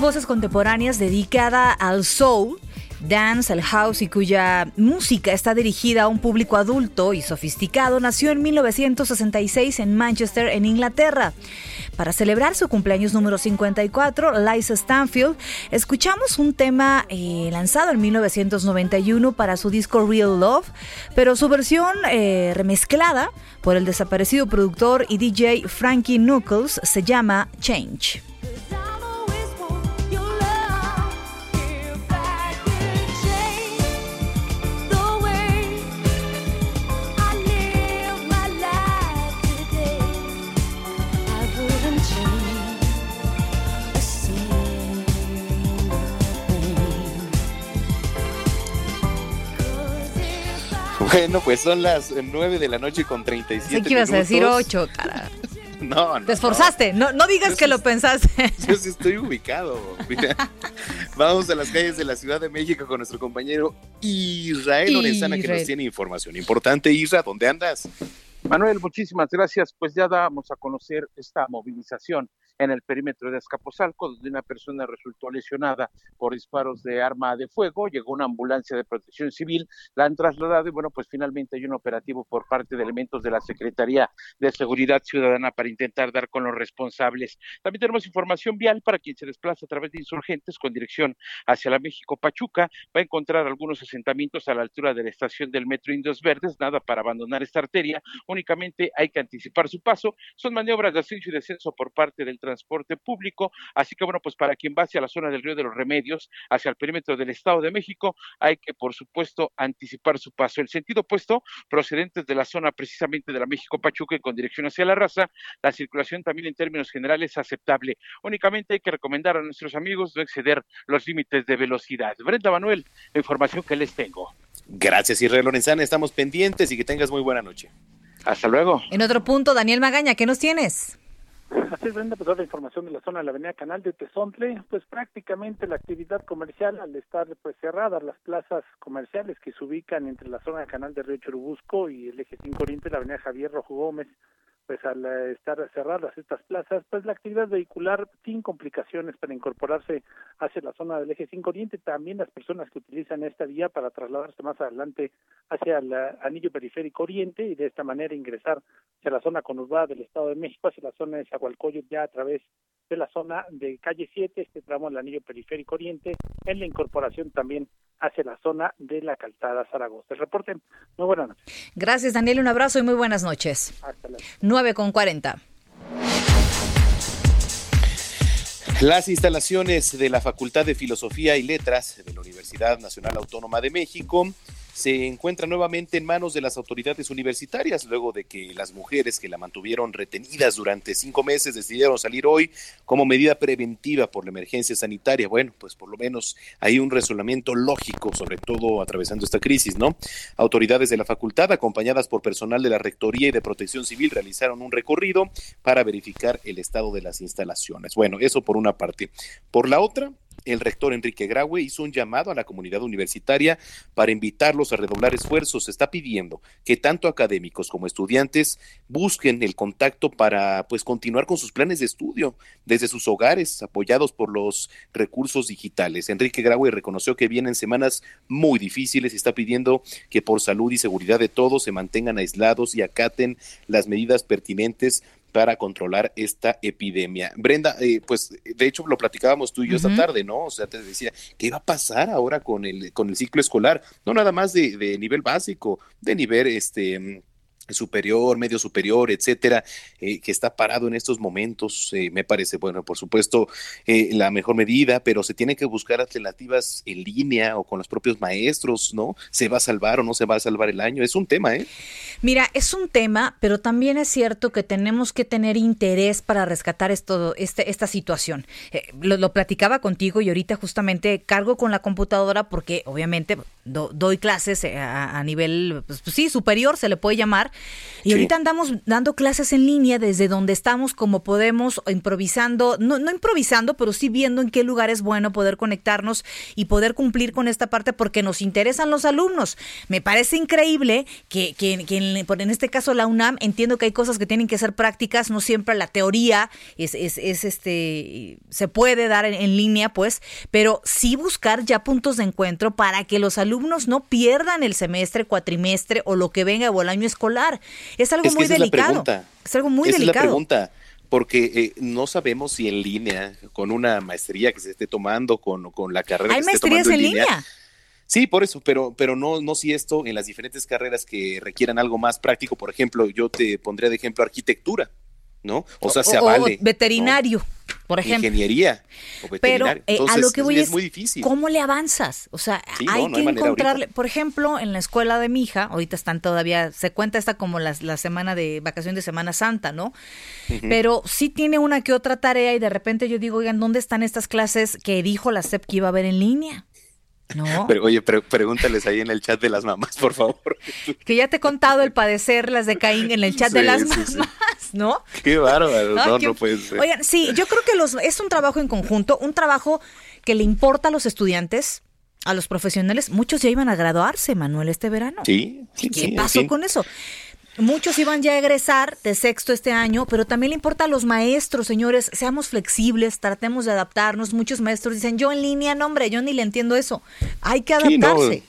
Voces contemporáneas dedicada al soul dance, el house y cuya música está dirigida a un público adulto y sofisticado, nació en 1966 en Manchester, en Inglaterra. Para celebrar su cumpleaños número 54, Liza Stanfield, escuchamos un tema eh, lanzado en 1991 para su disco Real Love, pero su versión eh, remezclada por el desaparecido productor y DJ Frankie Knuckles se llama Change. Bueno, pues son las 9 de la noche con 37 Sé que ibas a decir minutos. 8, cara. *laughs* No, no. Te esforzaste, no, no digas que lo pensaste. *laughs* Yo sí estoy ubicado. Mira. *laughs* Vamos a las calles de la Ciudad de México con nuestro compañero Israel Lorenzana que nos Israel. tiene información importante. Isra, ¿dónde andas? Manuel, muchísimas gracias. Pues ya damos a conocer esta movilización en el perímetro de Azcapotzalco, donde una persona resultó lesionada por disparos de arma de fuego. Llegó una ambulancia de protección civil, la han trasladado y bueno, pues finalmente hay un operativo por parte de elementos de la Secretaría de Seguridad Ciudadana para intentar dar con los responsables. También tenemos información vial para quien se desplaza a través de insurgentes con dirección hacia la México Pachuca. Va a encontrar algunos asentamientos a la altura de la estación del metro Indios Verdes, nada para abandonar esta arteria, únicamente hay que anticipar su paso. Son maniobras de ascenso y descenso por parte del transporte público, así que bueno, pues para quien va hacia la zona del Río de los Remedios, hacia el perímetro del Estado de México, hay que por supuesto anticipar su paso. El sentido opuesto, procedentes de la zona precisamente de la México Pachuca y con dirección hacia la raza, la circulación también en términos generales es aceptable. Únicamente hay que recomendar a nuestros amigos no exceder los límites de velocidad. Brenda Manuel, la información que les tengo. Gracias, Israel Lorenzana. Estamos pendientes y que tengas muy buena noche. Hasta luego. En otro punto, Daniel Magaña, ¿qué nos tienes? Así es, Brenda, pues ahora la información de la zona de la avenida Canal de Tezontle, pues prácticamente la actividad comercial al estar pues cerradas las plazas comerciales que se ubican entre la zona del Canal de Río Churubusco y el eje 5 Oriente, la avenida Javier Rojo Gómez, pues al eh, estar cerradas estas plazas, pues la actividad vehicular sin complicaciones para incorporarse hacia la zona del eje 5 Oriente, también las personas que utilizan esta vía para trasladarse más adelante hacia el eh, anillo periférico Oriente y de esta manera ingresar hacia la zona conurbada del Estado de México, hacia la zona de Zagualcoyot ya a través de la zona de calle 7, este tramo del anillo periférico Oriente, en la incorporación también hacia la zona de la calzada Zaragoza. El reporte, muy buenas noches. Gracias, Daniel. Un abrazo y muy buenas noches. Hasta luego. 9 con 40. Las instalaciones de la Facultad de Filosofía y Letras de la Universidad Nacional Autónoma de México se encuentran nuevamente en manos de las autoridades universitarias, luego de que las mujeres que la mantuvieron retenidas durante cinco meses decidieron salir hoy como medida preventiva por la emergencia sanitaria. Bueno, pues por lo menos hay un razonamiento lógico, sobre todo atravesando esta crisis, ¿no? Autoridades de la facultad, acompañadas por personal de la Rectoría y de Protección Civil, realizaron un recorrido para verificar el estado de las instalaciones. Bueno, eso por una parte. Por la otra, el rector Enrique Graue hizo un llamado a la comunidad universitaria para invitarlos a redoblar esfuerzos. Está pidiendo que tanto académicos como estudiantes busquen el contacto para pues continuar con sus planes de estudio desde sus hogares, apoyados por los recursos digitales. Enrique Graue reconoció que vienen semanas muy difíciles y está pidiendo que por salud y seguridad de todos se mantengan aislados y acaten las medidas pertinentes para controlar esta epidemia. Brenda, eh, pues de hecho lo platicábamos tú y yo esta tarde, ¿no? O sea, te decía, ¿qué va a pasar ahora con el, con el ciclo escolar? No nada más de, de nivel básico, de nivel este superior, medio superior, etcétera, eh, que está parado en estos momentos, eh, me parece, bueno, por supuesto, eh, la mejor medida, pero se tiene que buscar alternativas en línea o con los propios maestros, ¿no? ¿Se va a salvar o no se va a salvar el año? Es un tema, ¿eh? Mira, es un tema, pero también es cierto que tenemos que tener interés para rescatar esto, este, esta situación. Lo, platicaba contigo y ahorita justamente cargo con la computadora porque obviamente do- doy clases a, a nivel, pues, pues sí, superior se le puede llamar, Y Sí. ahorita andamos dando clases en línea desde donde estamos, como podemos, improvisando, no, no improvisando, pero sí viendo en qué lugar es bueno poder conectarnos y poder cumplir con esta parte porque nos interesan los alumnos. Me parece increíble que, que- que en, en este caso la UNAM, entiendo que hay cosas que tienen que ser prácticas, no siempre la teoría es, es, es, este se puede dar en, en línea, pues, pero sí buscar ya puntos de encuentro para que los alumnos no pierdan el semestre, cuatrimestre o lo que venga o el año escolar. Es algo Es que muy esa es la delicado. pregunta. Es algo muy Esa delicado. es la pregunta, porque eh, no sabemos si en línea, con una maestría que se esté tomando, con, con la carrera Hay que se esté maestrías tomando en línea. Sí, por eso, pero, pero no, no si esto en las diferentes carreras que requieran algo más práctico, por ejemplo, yo te pondría de ejemplo arquitectura, ¿no? O sea, se o avale. veterinario, por ejemplo. Ingeniería o Pero veterinario. eh, a lo que voy es, es, muy difícil. ¿cómo le avanzas? O sea, Sí, hay no, no que hay encontrarle, por ejemplo, en la escuela de mi hija, ahorita están todavía, se cuenta esta como la, la semana de vacación de Semana Santa, ¿no? Pero sí tiene una que otra tarea y de repente yo digo, oigan, ¿dónde están estas clases que dijo la SEP que iba a haber en línea? No. Pero, oye, pre- pregúntales ahí en el chat de las mamás, por favor. *laughs* Que ya te he contado el padecer las de Caín en el chat de las sí, mamás, sí. ¿no? Qué bárbaro, no, no puede ser. Oigan, sí, yo creo que los es un trabajo en conjunto, un trabajo que le importa a los estudiantes, a los profesionales. Muchos ya iban a graduarse, Manuel, este verano. Sí, sí, ¿Qué pasó con eso? Muchos iban ya a egresar de sexto este año, pero también le importa a los maestros, señores, seamos flexibles, tratemos de adaptarnos. Muchos maestros dicen, yo en línea, no hombre, yo ni le entiendo eso. Hay que Sí, no, adaptarse.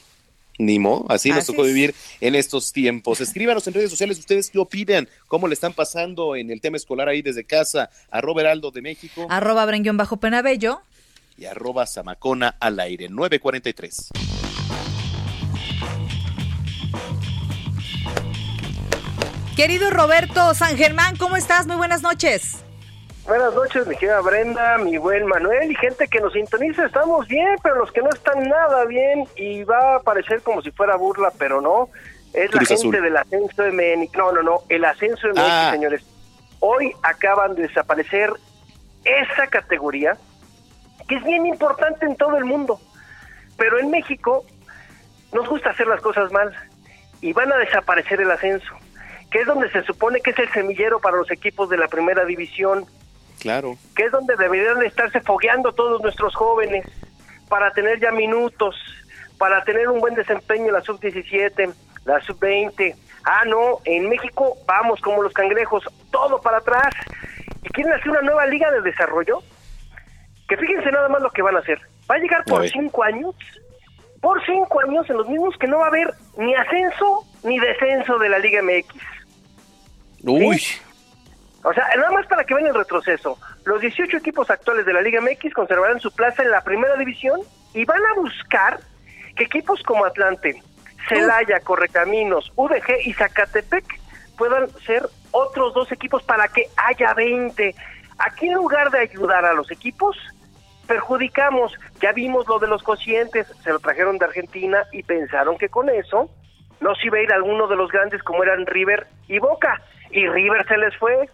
Ni modo, así, nos tocó es. vivir en estos tiempos. Escríbanos en redes sociales ustedes qué opinan, cómo le están pasando en el tema escolar ahí desde casa, arroba Heraldo de México Arroba Brenguión bajo Penabello. y arroba Zamacona al aire, 943. Querido Roberto San Germán, ¿cómo estás? Muy buenas noches. Buenas noches, mi querida Brenda, mi buen Manuel y gente que nos sintoniza. Estamos bien, pero los que no están nada bien y va a parecer como si fuera burla, pero no. Es la gente Azul. del ascenso MX. No, no, no. El ascenso MX, Ah. señores. Hoy acaban de desaparecer esa categoría que es bien importante en todo el mundo. Pero en México nos gusta hacer las cosas mal y van a desaparecer el ascenso, que es donde se supone que es el semillero para los equipos de la primera división Claro. que es donde deberían de estarse fogueando todos nuestros jóvenes para tener ya minutos, para tener un buen desempeño en la sub-17, la sub-20. Ah, no, en México vamos como los cangrejos, todo para atrás. ¿Y quieren hacer una nueva liga de desarrollo? Que fíjense nada más lo que van a hacer. Va a llegar por cinco años, por cinco años en los mismos que no va a haber ni ascenso ni descenso de la Liga MX. Uy, O sea, nada más para que vean el retroceso. Los 18 equipos actuales de la Liga MX conservarán su plaza en la primera división y van a buscar que equipos como Atlante, Celaya, Correcaminos, UDG y Zacatepec puedan ser otros dos equipos para que haya 20. Aquí en lugar de ayudar a los equipos, perjudicamos. Ya vimos lo de los cocientes, se lo trajeron de Argentina y pensaron que con eso no se iba a ir alguno de los grandes como eran River y Boca. Y River se les fue.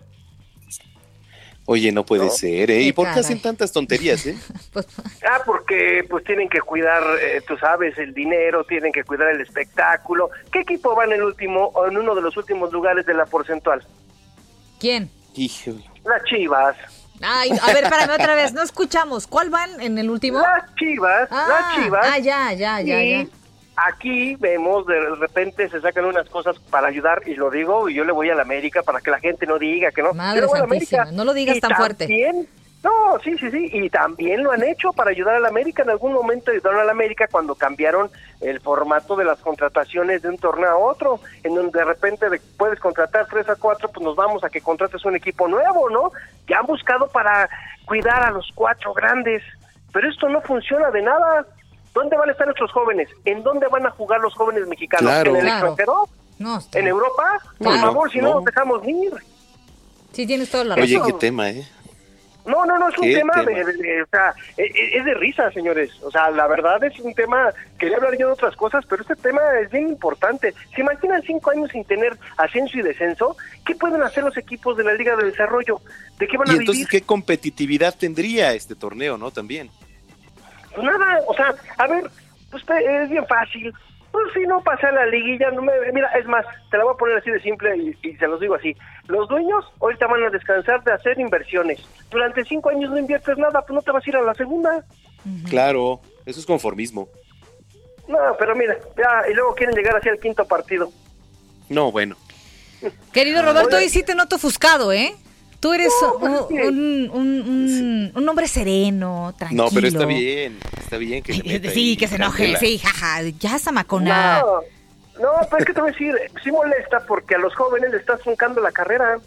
oye, no puede No. ser, ¿eh? ¿Y por qué hacen tantas tonterías, eh? *laughs* Ah, porque pues tienen que cuidar, eh, tú sabes, el dinero, tienen que cuidar el espectáculo. ¿Qué equipo va en el último, o en uno de los últimos lugares de la porcentual? ¿Quién? Híjole. Las Chivas. Ay, a ver, espérame otra vez, no escuchamos. ¿Cuál van en el último? Las Chivas, Ah, las Chivas. ah, ya, ya, ya, Y ya. Aquí vemos, de repente se sacan unas cosas para ayudar, y lo digo, y yo le voy a la América para que la gente no diga que no. Madre la santísima, América. no lo digas tan fuerte. también- No, sí, sí, sí, y también lo han hecho para ayudar a la América. En algún momento ayudaron a la América cuando cambiaron el formato de las contrataciones de un torneo a otro, en donde de repente de- puedes contratar tres a cuatro, pues nos vamos a que contrates un equipo nuevo, ¿no? Ya han buscado para cuidar a los cuatro grandes, pero esto no funciona de nada. ¿Dónde van a estar nuestros jóvenes? ¿En dónde van a jugar los jóvenes mexicanos? Claro. ¿En el Claro. extranjero? No, está- ¿En Europa? Por favor, si no, no. nos dejamos ir. sí tienes toda la Oye, razón. qué tema, ¿eh? No, no, no, es un ¿Qué tema, tema? De, de- de- o sea, e- e- es de risa, señores. O sea, la verdad es un tema, quería hablar yo de otras cosas, pero este tema es bien importante. ¿Se imaginan cinco años sin tener ascenso y descenso? ¿Qué pueden hacer los equipos de la Liga de Desarrollo? ¿De qué van Y a entonces, vivir? ¿qué competitividad tendría este torneo, no? También. Pues nada, o sea, a ver, pues pe- es bien fácil. Pues si no pasa la liguilla, no me, mira, es más, te la voy a poner así de simple y, y se los digo así. Los dueños ahorita van a descansar de hacer inversiones. Durante cinco años no inviertes nada, pues no te vas a ir a la segunda. Claro, eso es conformismo. No, pero mira, ya, y luego quieren llegar hacia el quinto partido. No, bueno. Querido Roberto, Oye. hoy sí te noto ofuscado, ¿eh? Tú eres No, un, un, un- un- un hombre sereno, tranquilo. No, pero está bien, está bien que se meta Sí, ahí, que se enoje, sí, jaja. Ya, Samacona. No, no, pero es que te voy a decir, sí molesta porque a los jóvenes le estás truncando la carrera,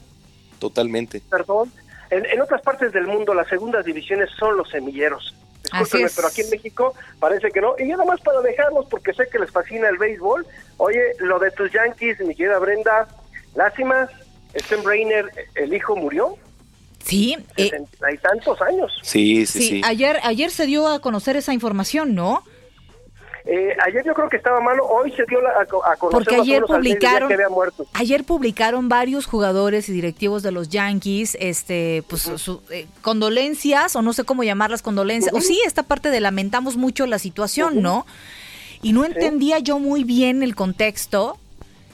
Totalmente. perdón. En, en otras partes del mundo las segundas divisiones son los semilleros. Discúlpenme, pero aquí en México parece que no. Y nada más para dejarlos, porque sé que les fascina el béisbol. Oye, lo de tus Yankees, mi querida Brenda, lástima, Sten Brainer, el hijo murió. Sí, eh, Hay tantos años. Sí, sí, sí, sí. Ayer, ayer se dio a conocer esa información, ¿no? Eh, ayer yo creo que estaba malo, hoy se dio la- a, a conocer Porque ayer publicaron, que había muerto. ayer publicaron varios jugadores y directivos de los Yankees, este, pues, su- eh, condolencias o no sé cómo llamarlas condolencias, o sí esta parte de lamentamos mucho la situación, ¿no? Y no entendía yo muy bien el contexto,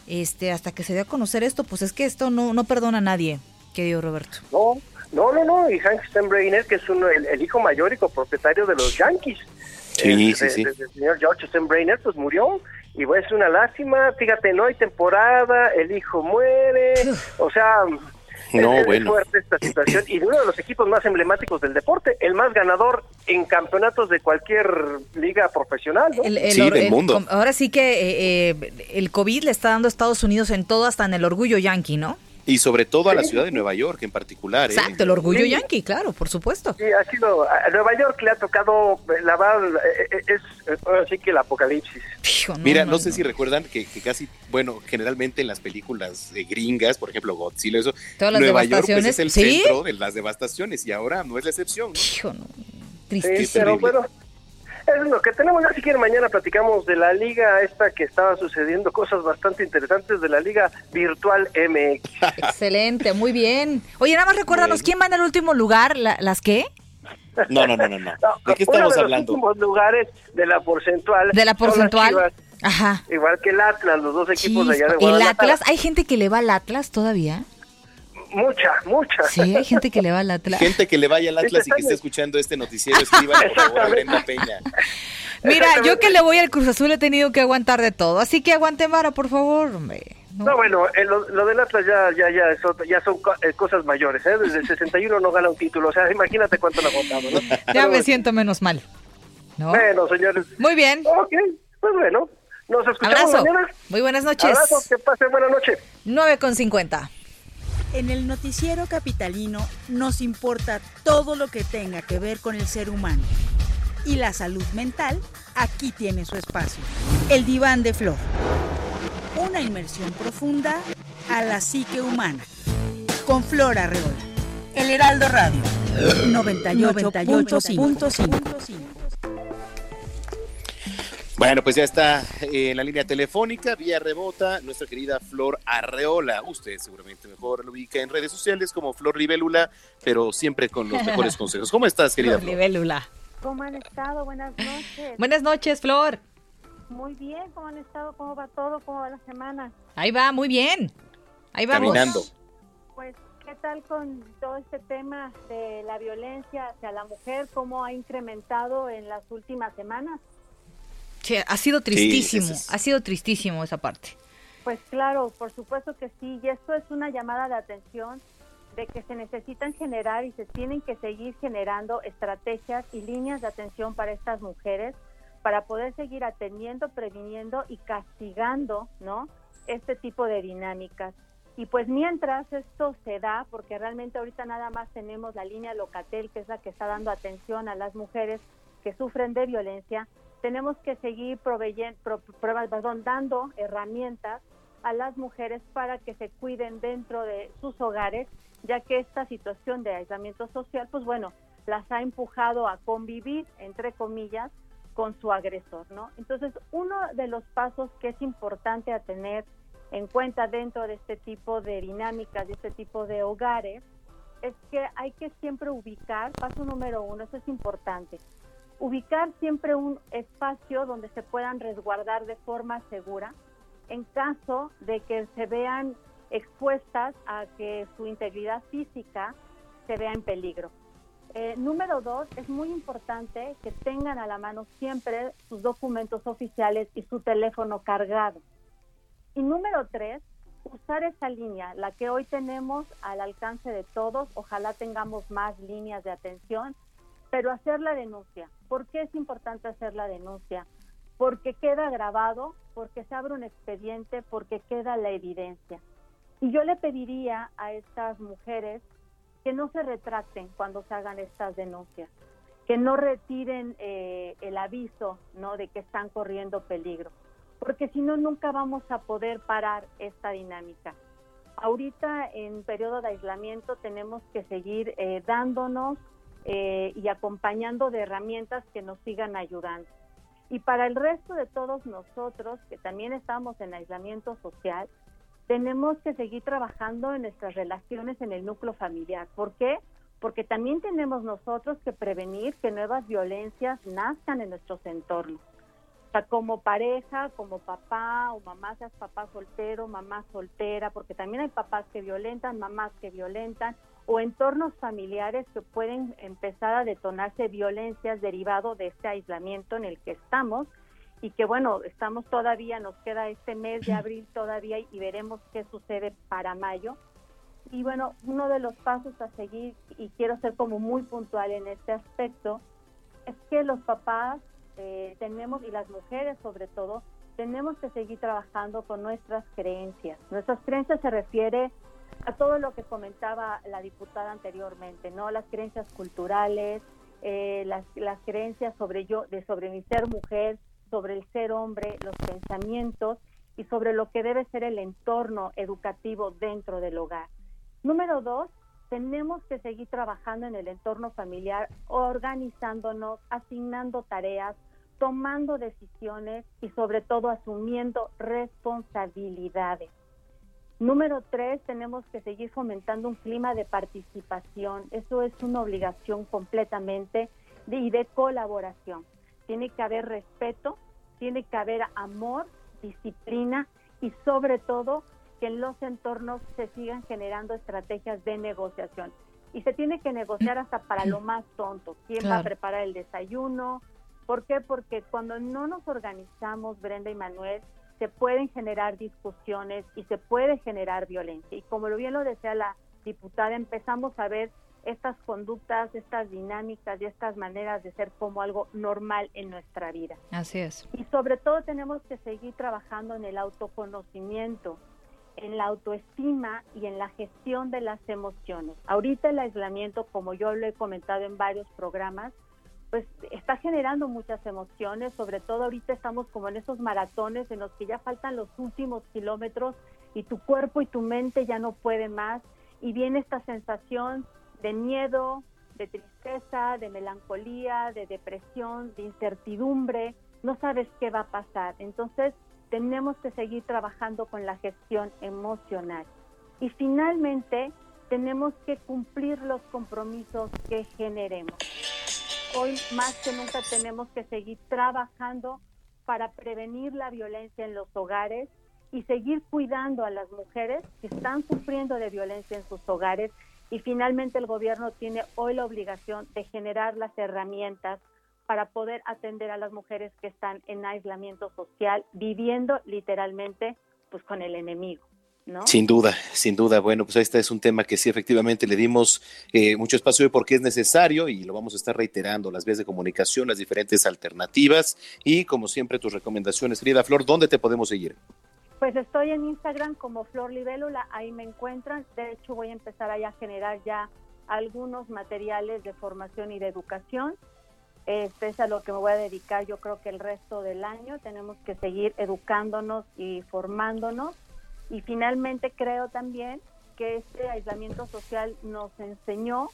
este, hasta que se dio a conocer esto, pues es que esto no, no perdona a nadie, querido Roberto. No, no, no, no, y Hank Steinbrenner, que es uno, el, el hijo mayor y copropietario de los Yankees. Sí, eh, sí, sí. de- del señor George Steinbrenner, pues murió. Y bueno, es una lástima, fíjate, no hay temporada, el hijo muere, o sea, No, es, es bueno. fuerte esta situación. Y de uno de los equipos más emblemáticos del deporte, el más ganador en campeonatos de cualquier liga profesional, ¿no? El- el or- el- com- ahora sí que eh, eh, el COVID le está dando a Estados Unidos en todo, hasta en el orgullo yankee, ¿no? Y sobre todo a la ciudad de Nueva York en particular. ¿eh? Exacto, el orgullo Sí. yankee, claro, por supuesto. Sí, ha sido, a Nueva York le ha tocado, eh, la verdad, eh, eh, es, eh, ahora sí que el apocalipsis. Mira, no, sé si recuerdan que, que casi, bueno, generalmente en las películas eh, gringas, por ejemplo Godzilla, eso, Todas las Nueva York pues, es devastaciones, el ¿sí? centro de las devastaciones y ahora no es la excepción. ¿no? Sí, Tristísimo. pero bueno, eso es lo que tenemos. Ya si quieren, mañana platicamos de la liga esta que estaba sucediendo, cosas bastante interesantes de la liga virtual MX. *laughs* Excelente, muy bien. Oye, nada más recuérdanos, ¿quién va en el último lugar? ¿La- ¿Las qué? No, no, no, no, no. ¿De qué Uno estamos de hablando? los últimos lugares de la porcentual. ¿De la porcentual? Ajá. igual que el Atlas, los dos equipos de allá de ¿El Guadalajara. Atlas? ¿Hay gente que le va al Atlas todavía? Mucha, mucha. Sí, hay gente que le va al Atlas. Gente que le vaya al Atlas y que esté escuchando este noticiero, escriban por favor a Brenda Peña. Mira, yo que le voy al Cruz Azul he tenido que aguantar de todo, así que aguante vara, por favor, hombre. No, bueno, eh, lo, lo del Atlas ya, ya, ya, es otra- ya son eh, cosas mayores, ¿eh? Desde el *laughs* 61 no gana un título, o sea, imagínate cuánto lo ha contado, ¿no? *laughs* Ya Pero, me siento menos mal. ¿no? Bueno, señores. Muy bien. Ok, pues bueno, nos escuchamos Abrazo. mañana. Muy buenas noches. Abrazo, que pasen buena noche. 9 con 50. En el noticiero capitalino nos importa todo lo que tenga que ver con el ser humano. Y la salud mental aquí tiene su espacio. El diván de flor. Una inmersión profunda a la psique humana. Con Flor Arreola. El Heraldo Radio. *clears throat* 98.5. Bueno, pues ya está eh, en la línea telefónica, vía rebota, nuestra querida Flor Arreola. Usted seguramente mejor lo ubica en redes sociales como Flor Libélula, pero siempre con los mejores *laughs* consejos. ¿Cómo estás, querida Flor? Libélula. ¿Cómo han estado? Buenas noches. Buenas noches, Flor. Muy bien, ¿cómo han estado? ¿Cómo va todo? ¿Cómo va la semana? Ahí va, muy bien. Ahí vamos. Caminando. Pues, ¿qué tal con todo este tema de la violencia hacia la mujer? ¿Cómo ha incrementado en las últimas semanas? Che, ha sido Sí, tristísimo, ese es- ha sido tristísimo esa parte. Pues claro, por supuesto que sí, y esto es una llamada de atención de que se necesitan generar y se tienen que seguir generando estrategias y líneas de atención para estas mujeres para poder seguir atendiendo, previniendo y castigando, ¿no? Este tipo de dinámicas. Y pues mientras esto se da, porque realmente ahorita nada más tenemos la línea Locatel, que es la que está dando atención a las mujeres que sufren de violencia, tenemos que seguir proveyendo, pro- dando herramientas a las mujeres para que se cuiden dentro de sus hogares, ya que esta situación de aislamiento social, pues bueno, las ha empujado a convivir, entre comillas, con su agresor, ¿no? Entonces, uno de los pasos que es importante a tener en cuenta dentro de este tipo de dinámicas, de este tipo de hogares, es que hay que siempre ubicar, paso número uno, eso es importante, ubicar siempre un espacio donde se puedan resguardar de forma segura en caso de que se vean expuestas a que su integridad física se vea en peligro. Eh, número dos, es muy importante que tengan a la mano siempre sus documentos oficiales y su teléfono cargado. Y número tres, usar esa línea, la que hoy tenemos al alcance de todos, ojalá tengamos más líneas de atención, pero hacer la denuncia. ¿Por qué es importante hacer la denuncia? Porque queda grabado, porque se abre un expediente, porque queda la evidencia. Y yo le pediría a estas mujeres que no se retracten cuando se hagan estas denuncias, que no retiren eh, el aviso ¿no? de que están corriendo peligro, porque si no, nunca vamos a poder parar esta dinámica. Ahorita en periodo de aislamiento tenemos que seguir eh, dándonos eh, y acompañando de herramientas que nos sigan ayudando. Y para el resto de todos nosotros, que también estamos en aislamiento social, tenemos que seguir trabajando en nuestras relaciones en el núcleo familiar. ¿Por qué? Porque también tenemos nosotros que prevenir que nuevas violencias nazcan en nuestros entornos. O sea, como pareja, como papá o mamá, seas papá soltero, mamá soltera, porque también hay papás que violentan, mamás que violentan, o entornos familiares que pueden empezar a detonarse violencias derivado de este aislamiento en el que estamos y que bueno, estamos todavía, nos queda este mes de abril todavía y veremos qué sucede para mayo. Y bueno, uno de los pasos a seguir, y quiero ser como muy puntual en este aspecto, es que los papás eh, tenemos, y las mujeres sobre todo, tenemos que seguir trabajando con nuestras creencias. Nuestras creencias se refiere a todo lo que comentaba la diputada anteriormente, ¿no? Las creencias culturales, eh, las, las creencias sobre yo, de sobre mi ser mujer, sobre el ser hombre, los pensamientos y sobre lo que debe ser el entorno educativo dentro del hogar. Número dos, tenemos que seguir trabajando en el entorno familiar, organizándonos, asignando tareas, tomando decisiones y sobre todo asumiendo responsabilidades. Número tres, tenemos que seguir fomentando un clima de participación. Eso es una obligación completamente de, y de colaboración. Tiene que haber respeto, tiene que haber amor, disciplina y sobre todo que en los entornos se sigan generando estrategias de negociación. Y se tiene que negociar hasta para lo más tonto. ¿Quién va a preparar el desayuno? ¿Por qué? Porque cuando no nos organizamos, Brenda y Manuel, se pueden generar discusiones y se puede generar violencia. Y como lo bien lo decía la diputada, empezamos a ver estas conductas, estas dinámicas y estas maneras de ser como algo normal en nuestra vida. Así es. Y sobre todo tenemos que seguir trabajando en el autoconocimiento, en la autoestima y en la gestión de las emociones. Ahorita el aislamiento, como yo lo he comentado en varios programas, pues está generando muchas emociones, sobre todo ahorita estamos como en esos maratones en los que ya faltan los últimos kilómetros y tu cuerpo y tu mente ya no puede más y viene esta sensación de miedo, de tristeza, de melancolía, de depresión, de incertidumbre, no sabes qué va a pasar. Entonces, tenemos que seguir trabajando con la gestión emocional. Y finalmente, tenemos que cumplir los compromisos que generemos. Hoy más que nunca tenemos que seguir trabajando para prevenir la violencia en los hogares y seguir cuidando a las mujeres que están sufriendo de violencia en sus hogares. Y finalmente el gobierno tiene hoy la obligación de generar las herramientas para poder atender a las mujeres que están en aislamiento social, viviendo literalmente pues con el enemigo. ¿No? Sin duda, sin duda. Bueno, pues este es un tema que sí efectivamente le dimos eh, mucho espacio hoy porque es necesario y lo vamos a estar reiterando, las vías de comunicación, las diferentes alternativas y como siempre tus recomendaciones. Querida Flor, ¿dónde te podemos seguir? Pues estoy en Instagram como Flor Libélula, ahí me encuentran. De hecho, voy a empezar ahí a generar ya algunos materiales de formación y de educación. Este es a lo que me voy a dedicar yo creo que el resto del año. Tenemos que seguir educándonos y formándonos. Y finalmente creo también que este aislamiento social nos enseñó,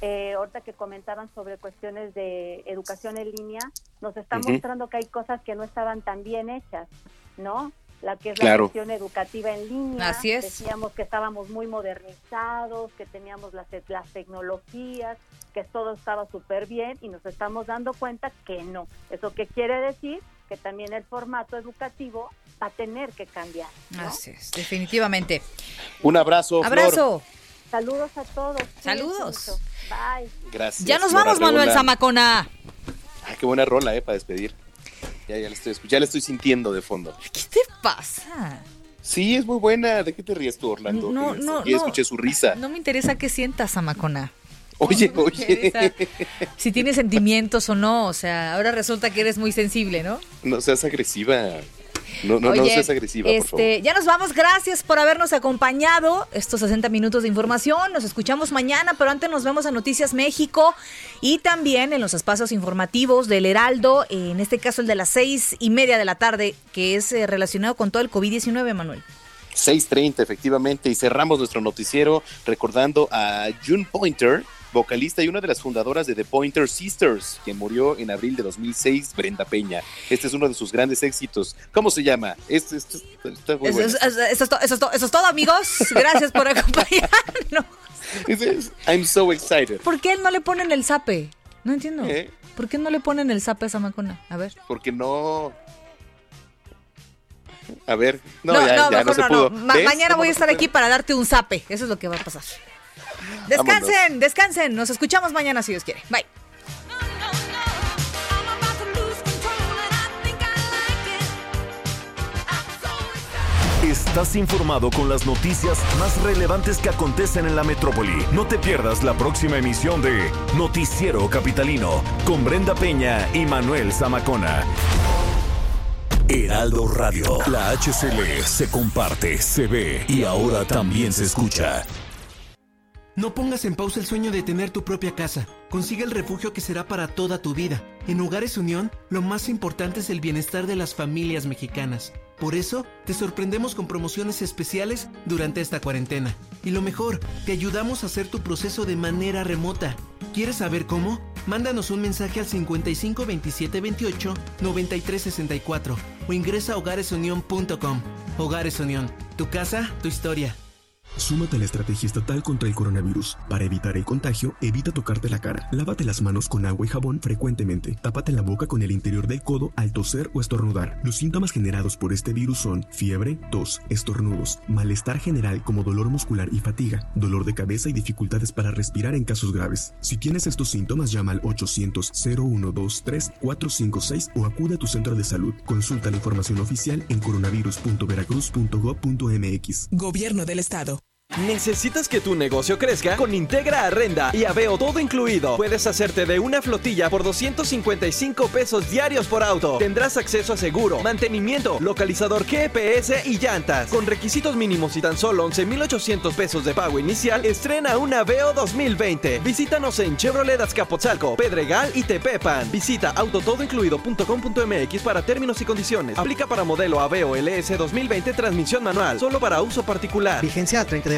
eh, ahorita que comentaban sobre cuestiones de educación en línea, nos está Ujú. mostrando que hay cosas que no estaban tan bien hechas, ¿no? la que es Claro. la gestión educativa en línea. Así es. Decíamos que estábamos muy modernizados, que teníamos las, las tecnologías, que todo estaba súper bien y nos estamos dando cuenta que no. ¿Eso qué quiere decir? Que también el formato educativo va a tener que cambiar. ¿no? Así es, definitivamente. Un abrazo, Flor. Abrazo. Saludos a todos. Saludos. Bye. Gracias. Ya nos Flor vamos, Manuel. Zamacona. Ah, qué buena rola, eh, para despedir. Ya, ya la estoy escuchando, ya la estoy sintiendo de fondo. ¿Qué te pasa? Sí, es muy buena. ¿De qué te ríes tú, Orlando? No, no, Ya no. escuché su risa. No me interesa qué sientas, Zamacona. Oye, oye. interesa. Si tienes sentimientos o no, o sea, ahora resulta que eres muy sensible, ¿no? No seas agresiva. No, no, no Oye, seas agresiva, por favor. este, ya nos vamos, gracias por habernos acompañado estos 60 minutos de información. Nos escuchamos mañana, pero antes nos vemos a Noticias México y también en los espacios informativos del Heraldo, en este caso el de las seis y media de la tarde, que es eh, relacionado con todo el COVID-19, Manuel. 6.30, efectivamente, y cerramos nuestro noticiero recordando a June Pointer, vocalista y una de las fundadoras de The Pointer Sisters, quien murió en abril de 2006, Brenda Peña. Este es uno de sus grandes éxitos. ¿Cómo se llama? Este, este- está muy Eso, bueno. es- eso es to- eso es to- eso es todo, amigos. Gracias por acompañarnos. Este I'm so excited. ¿Por qué no le ponen el zape? No entiendo. ¿Eh? ¿Por qué no le ponen el zape a esa macona? A ver. Porque no... A ver, no, No, ya, no, ya no mejor se no, pudo. no. Ma- ¿Ves mañana voy a estar aquí para darte un zape. Eso es lo que va a pasar. *gasps* Descansen, Vámonos. descansen. Nos escuchamos mañana si Dios quiere. Bye. Estás informado con las noticias más relevantes que acontecen en la metrópoli. No te pierdas la próxima emisión de Noticiero Capitalino con Brenda Peña y Manuel Zamacona. Heraldo Radio. La HCL se comparte, se ve y ahora también se escucha. No pongas en pausa el sueño de tener tu propia casa. Consigue el refugio que será para toda tu vida. En Hogares Unión, lo más importante es el bienestar de las familias mexicanas. Por eso, te sorprendemos con promociones especiales durante esta cuarentena. Y lo mejor, te ayudamos a hacer tu proceso de manera remota. ¿Quieres saber cómo? Mándanos un mensaje al 55 27 28 93 64 o ingresa a hogaresunión.com. Hogares Unión, tu casa, tu historia. Súmate a la estrategia estatal contra el coronavirus. Para evitar el contagio, evita tocarte la cara. Lávate las manos con agua y jabón frecuentemente. Tápate la boca con el interior del codo al toser o estornudar. Los síntomas generados por este virus son fiebre, tos, estornudos, malestar general como dolor muscular y fatiga, dolor de cabeza y dificultades para respirar en casos graves. Si tienes estos síntomas, llama al 800-0123-456 o acude a tu centro de salud. Consulta la información oficial en coronavirus.veracruz.gov.mx. Gobierno del Estado. ¿Necesitas que tu negocio crezca? Con Integra Arrenda y Aveo todo incluido. Puedes hacerte de una flotilla por 255 pesos diarios por auto. Tendrás acceso a seguro, mantenimiento, localizador GPS y llantas. Con requisitos mínimos y tan solo 11,800 pesos de pago inicial, estrena un Aveo 2020. Visítanos en Chevrolet Azcapotzalco, Pedregal y Tepepan. Visita autotodoincluido.com.mx para términos y condiciones. Aplica para modelo Aveo LS 2020 transmisión manual, solo para uso particular. Vigencia al 30 de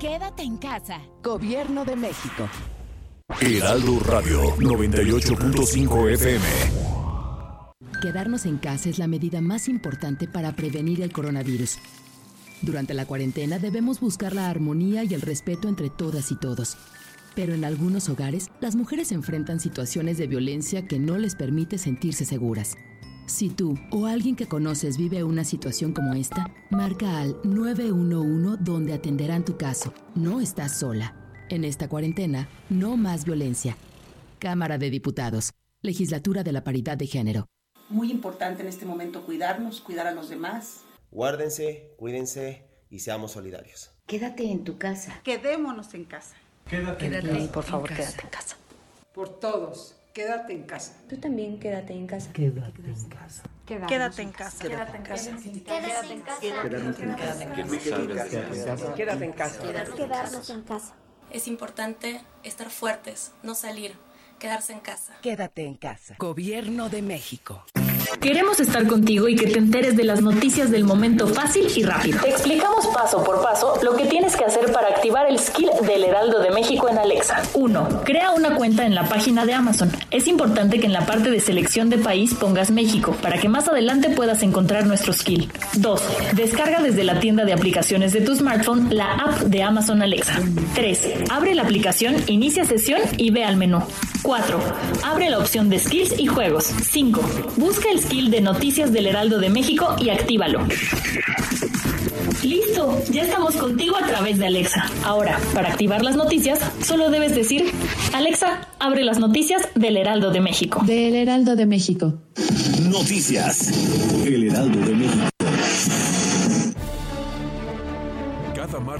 quédate en casa. Gobierno de México. Heraldo Radio 98.5 FM. Quedarnos en casa es la medida más importante para prevenir el coronavirus. Durante la cuarentena debemos buscar la armonía y el respeto entre todas y todos. Pero en algunos hogares, las mujeres enfrentan situaciones de violencia que no les permite sentirse seguras. Si tú o alguien que conoces vive una situación como esta, marca al 911 donde atenderán tu caso. No estás sola. En esta cuarentena, no más violencia. Cámara de Diputados. Legislatura de la Paridad de Género. Muy importante en este momento cuidarnos, cuidar a los demás. Guárdense, cuídense y seamos solidarios. Quédate en tu casa. Quedémonos en casa. Quédate en Quédate, casa. por favor, En quédate en casa. Por todos, quédate en casa. Tú también quédate en casa. Quédate en casa. Quédate en casa. Quédate en casa. Quédate en casa. Quédate en casa. Quédate en casa. Quedarnos en casa. Es importante estar fuertes, no salir, quedarse en casa. Quédate en casa. Gobierno de México. Queremos estar contigo y que te enteres de las noticias del momento fácil y rápido. Te explicamos paso por paso lo que tienes que hacer para activar el skill del Heraldo de México en Alexa. 1. Crea una cuenta en la página de Amazon. Es importante que en la parte de selección de país pongas México para que más adelante puedas encontrar nuestro skill. 2. Descarga desde la tienda de aplicaciones de tu smartphone la app de Amazon Alexa. 3. Abre la aplicación, inicia sesión y ve al menú. 4. Abre la opción de skills y juegos. 5. Busca el skill de noticias del Heraldo de México y actívalo. Listo, ya estamos contigo a través de Alexa. Ahora, para activar las noticias, solo debes decir, Alexa, abre las noticias del Heraldo de México. Del Heraldo de México. Noticias. El Heraldo de México.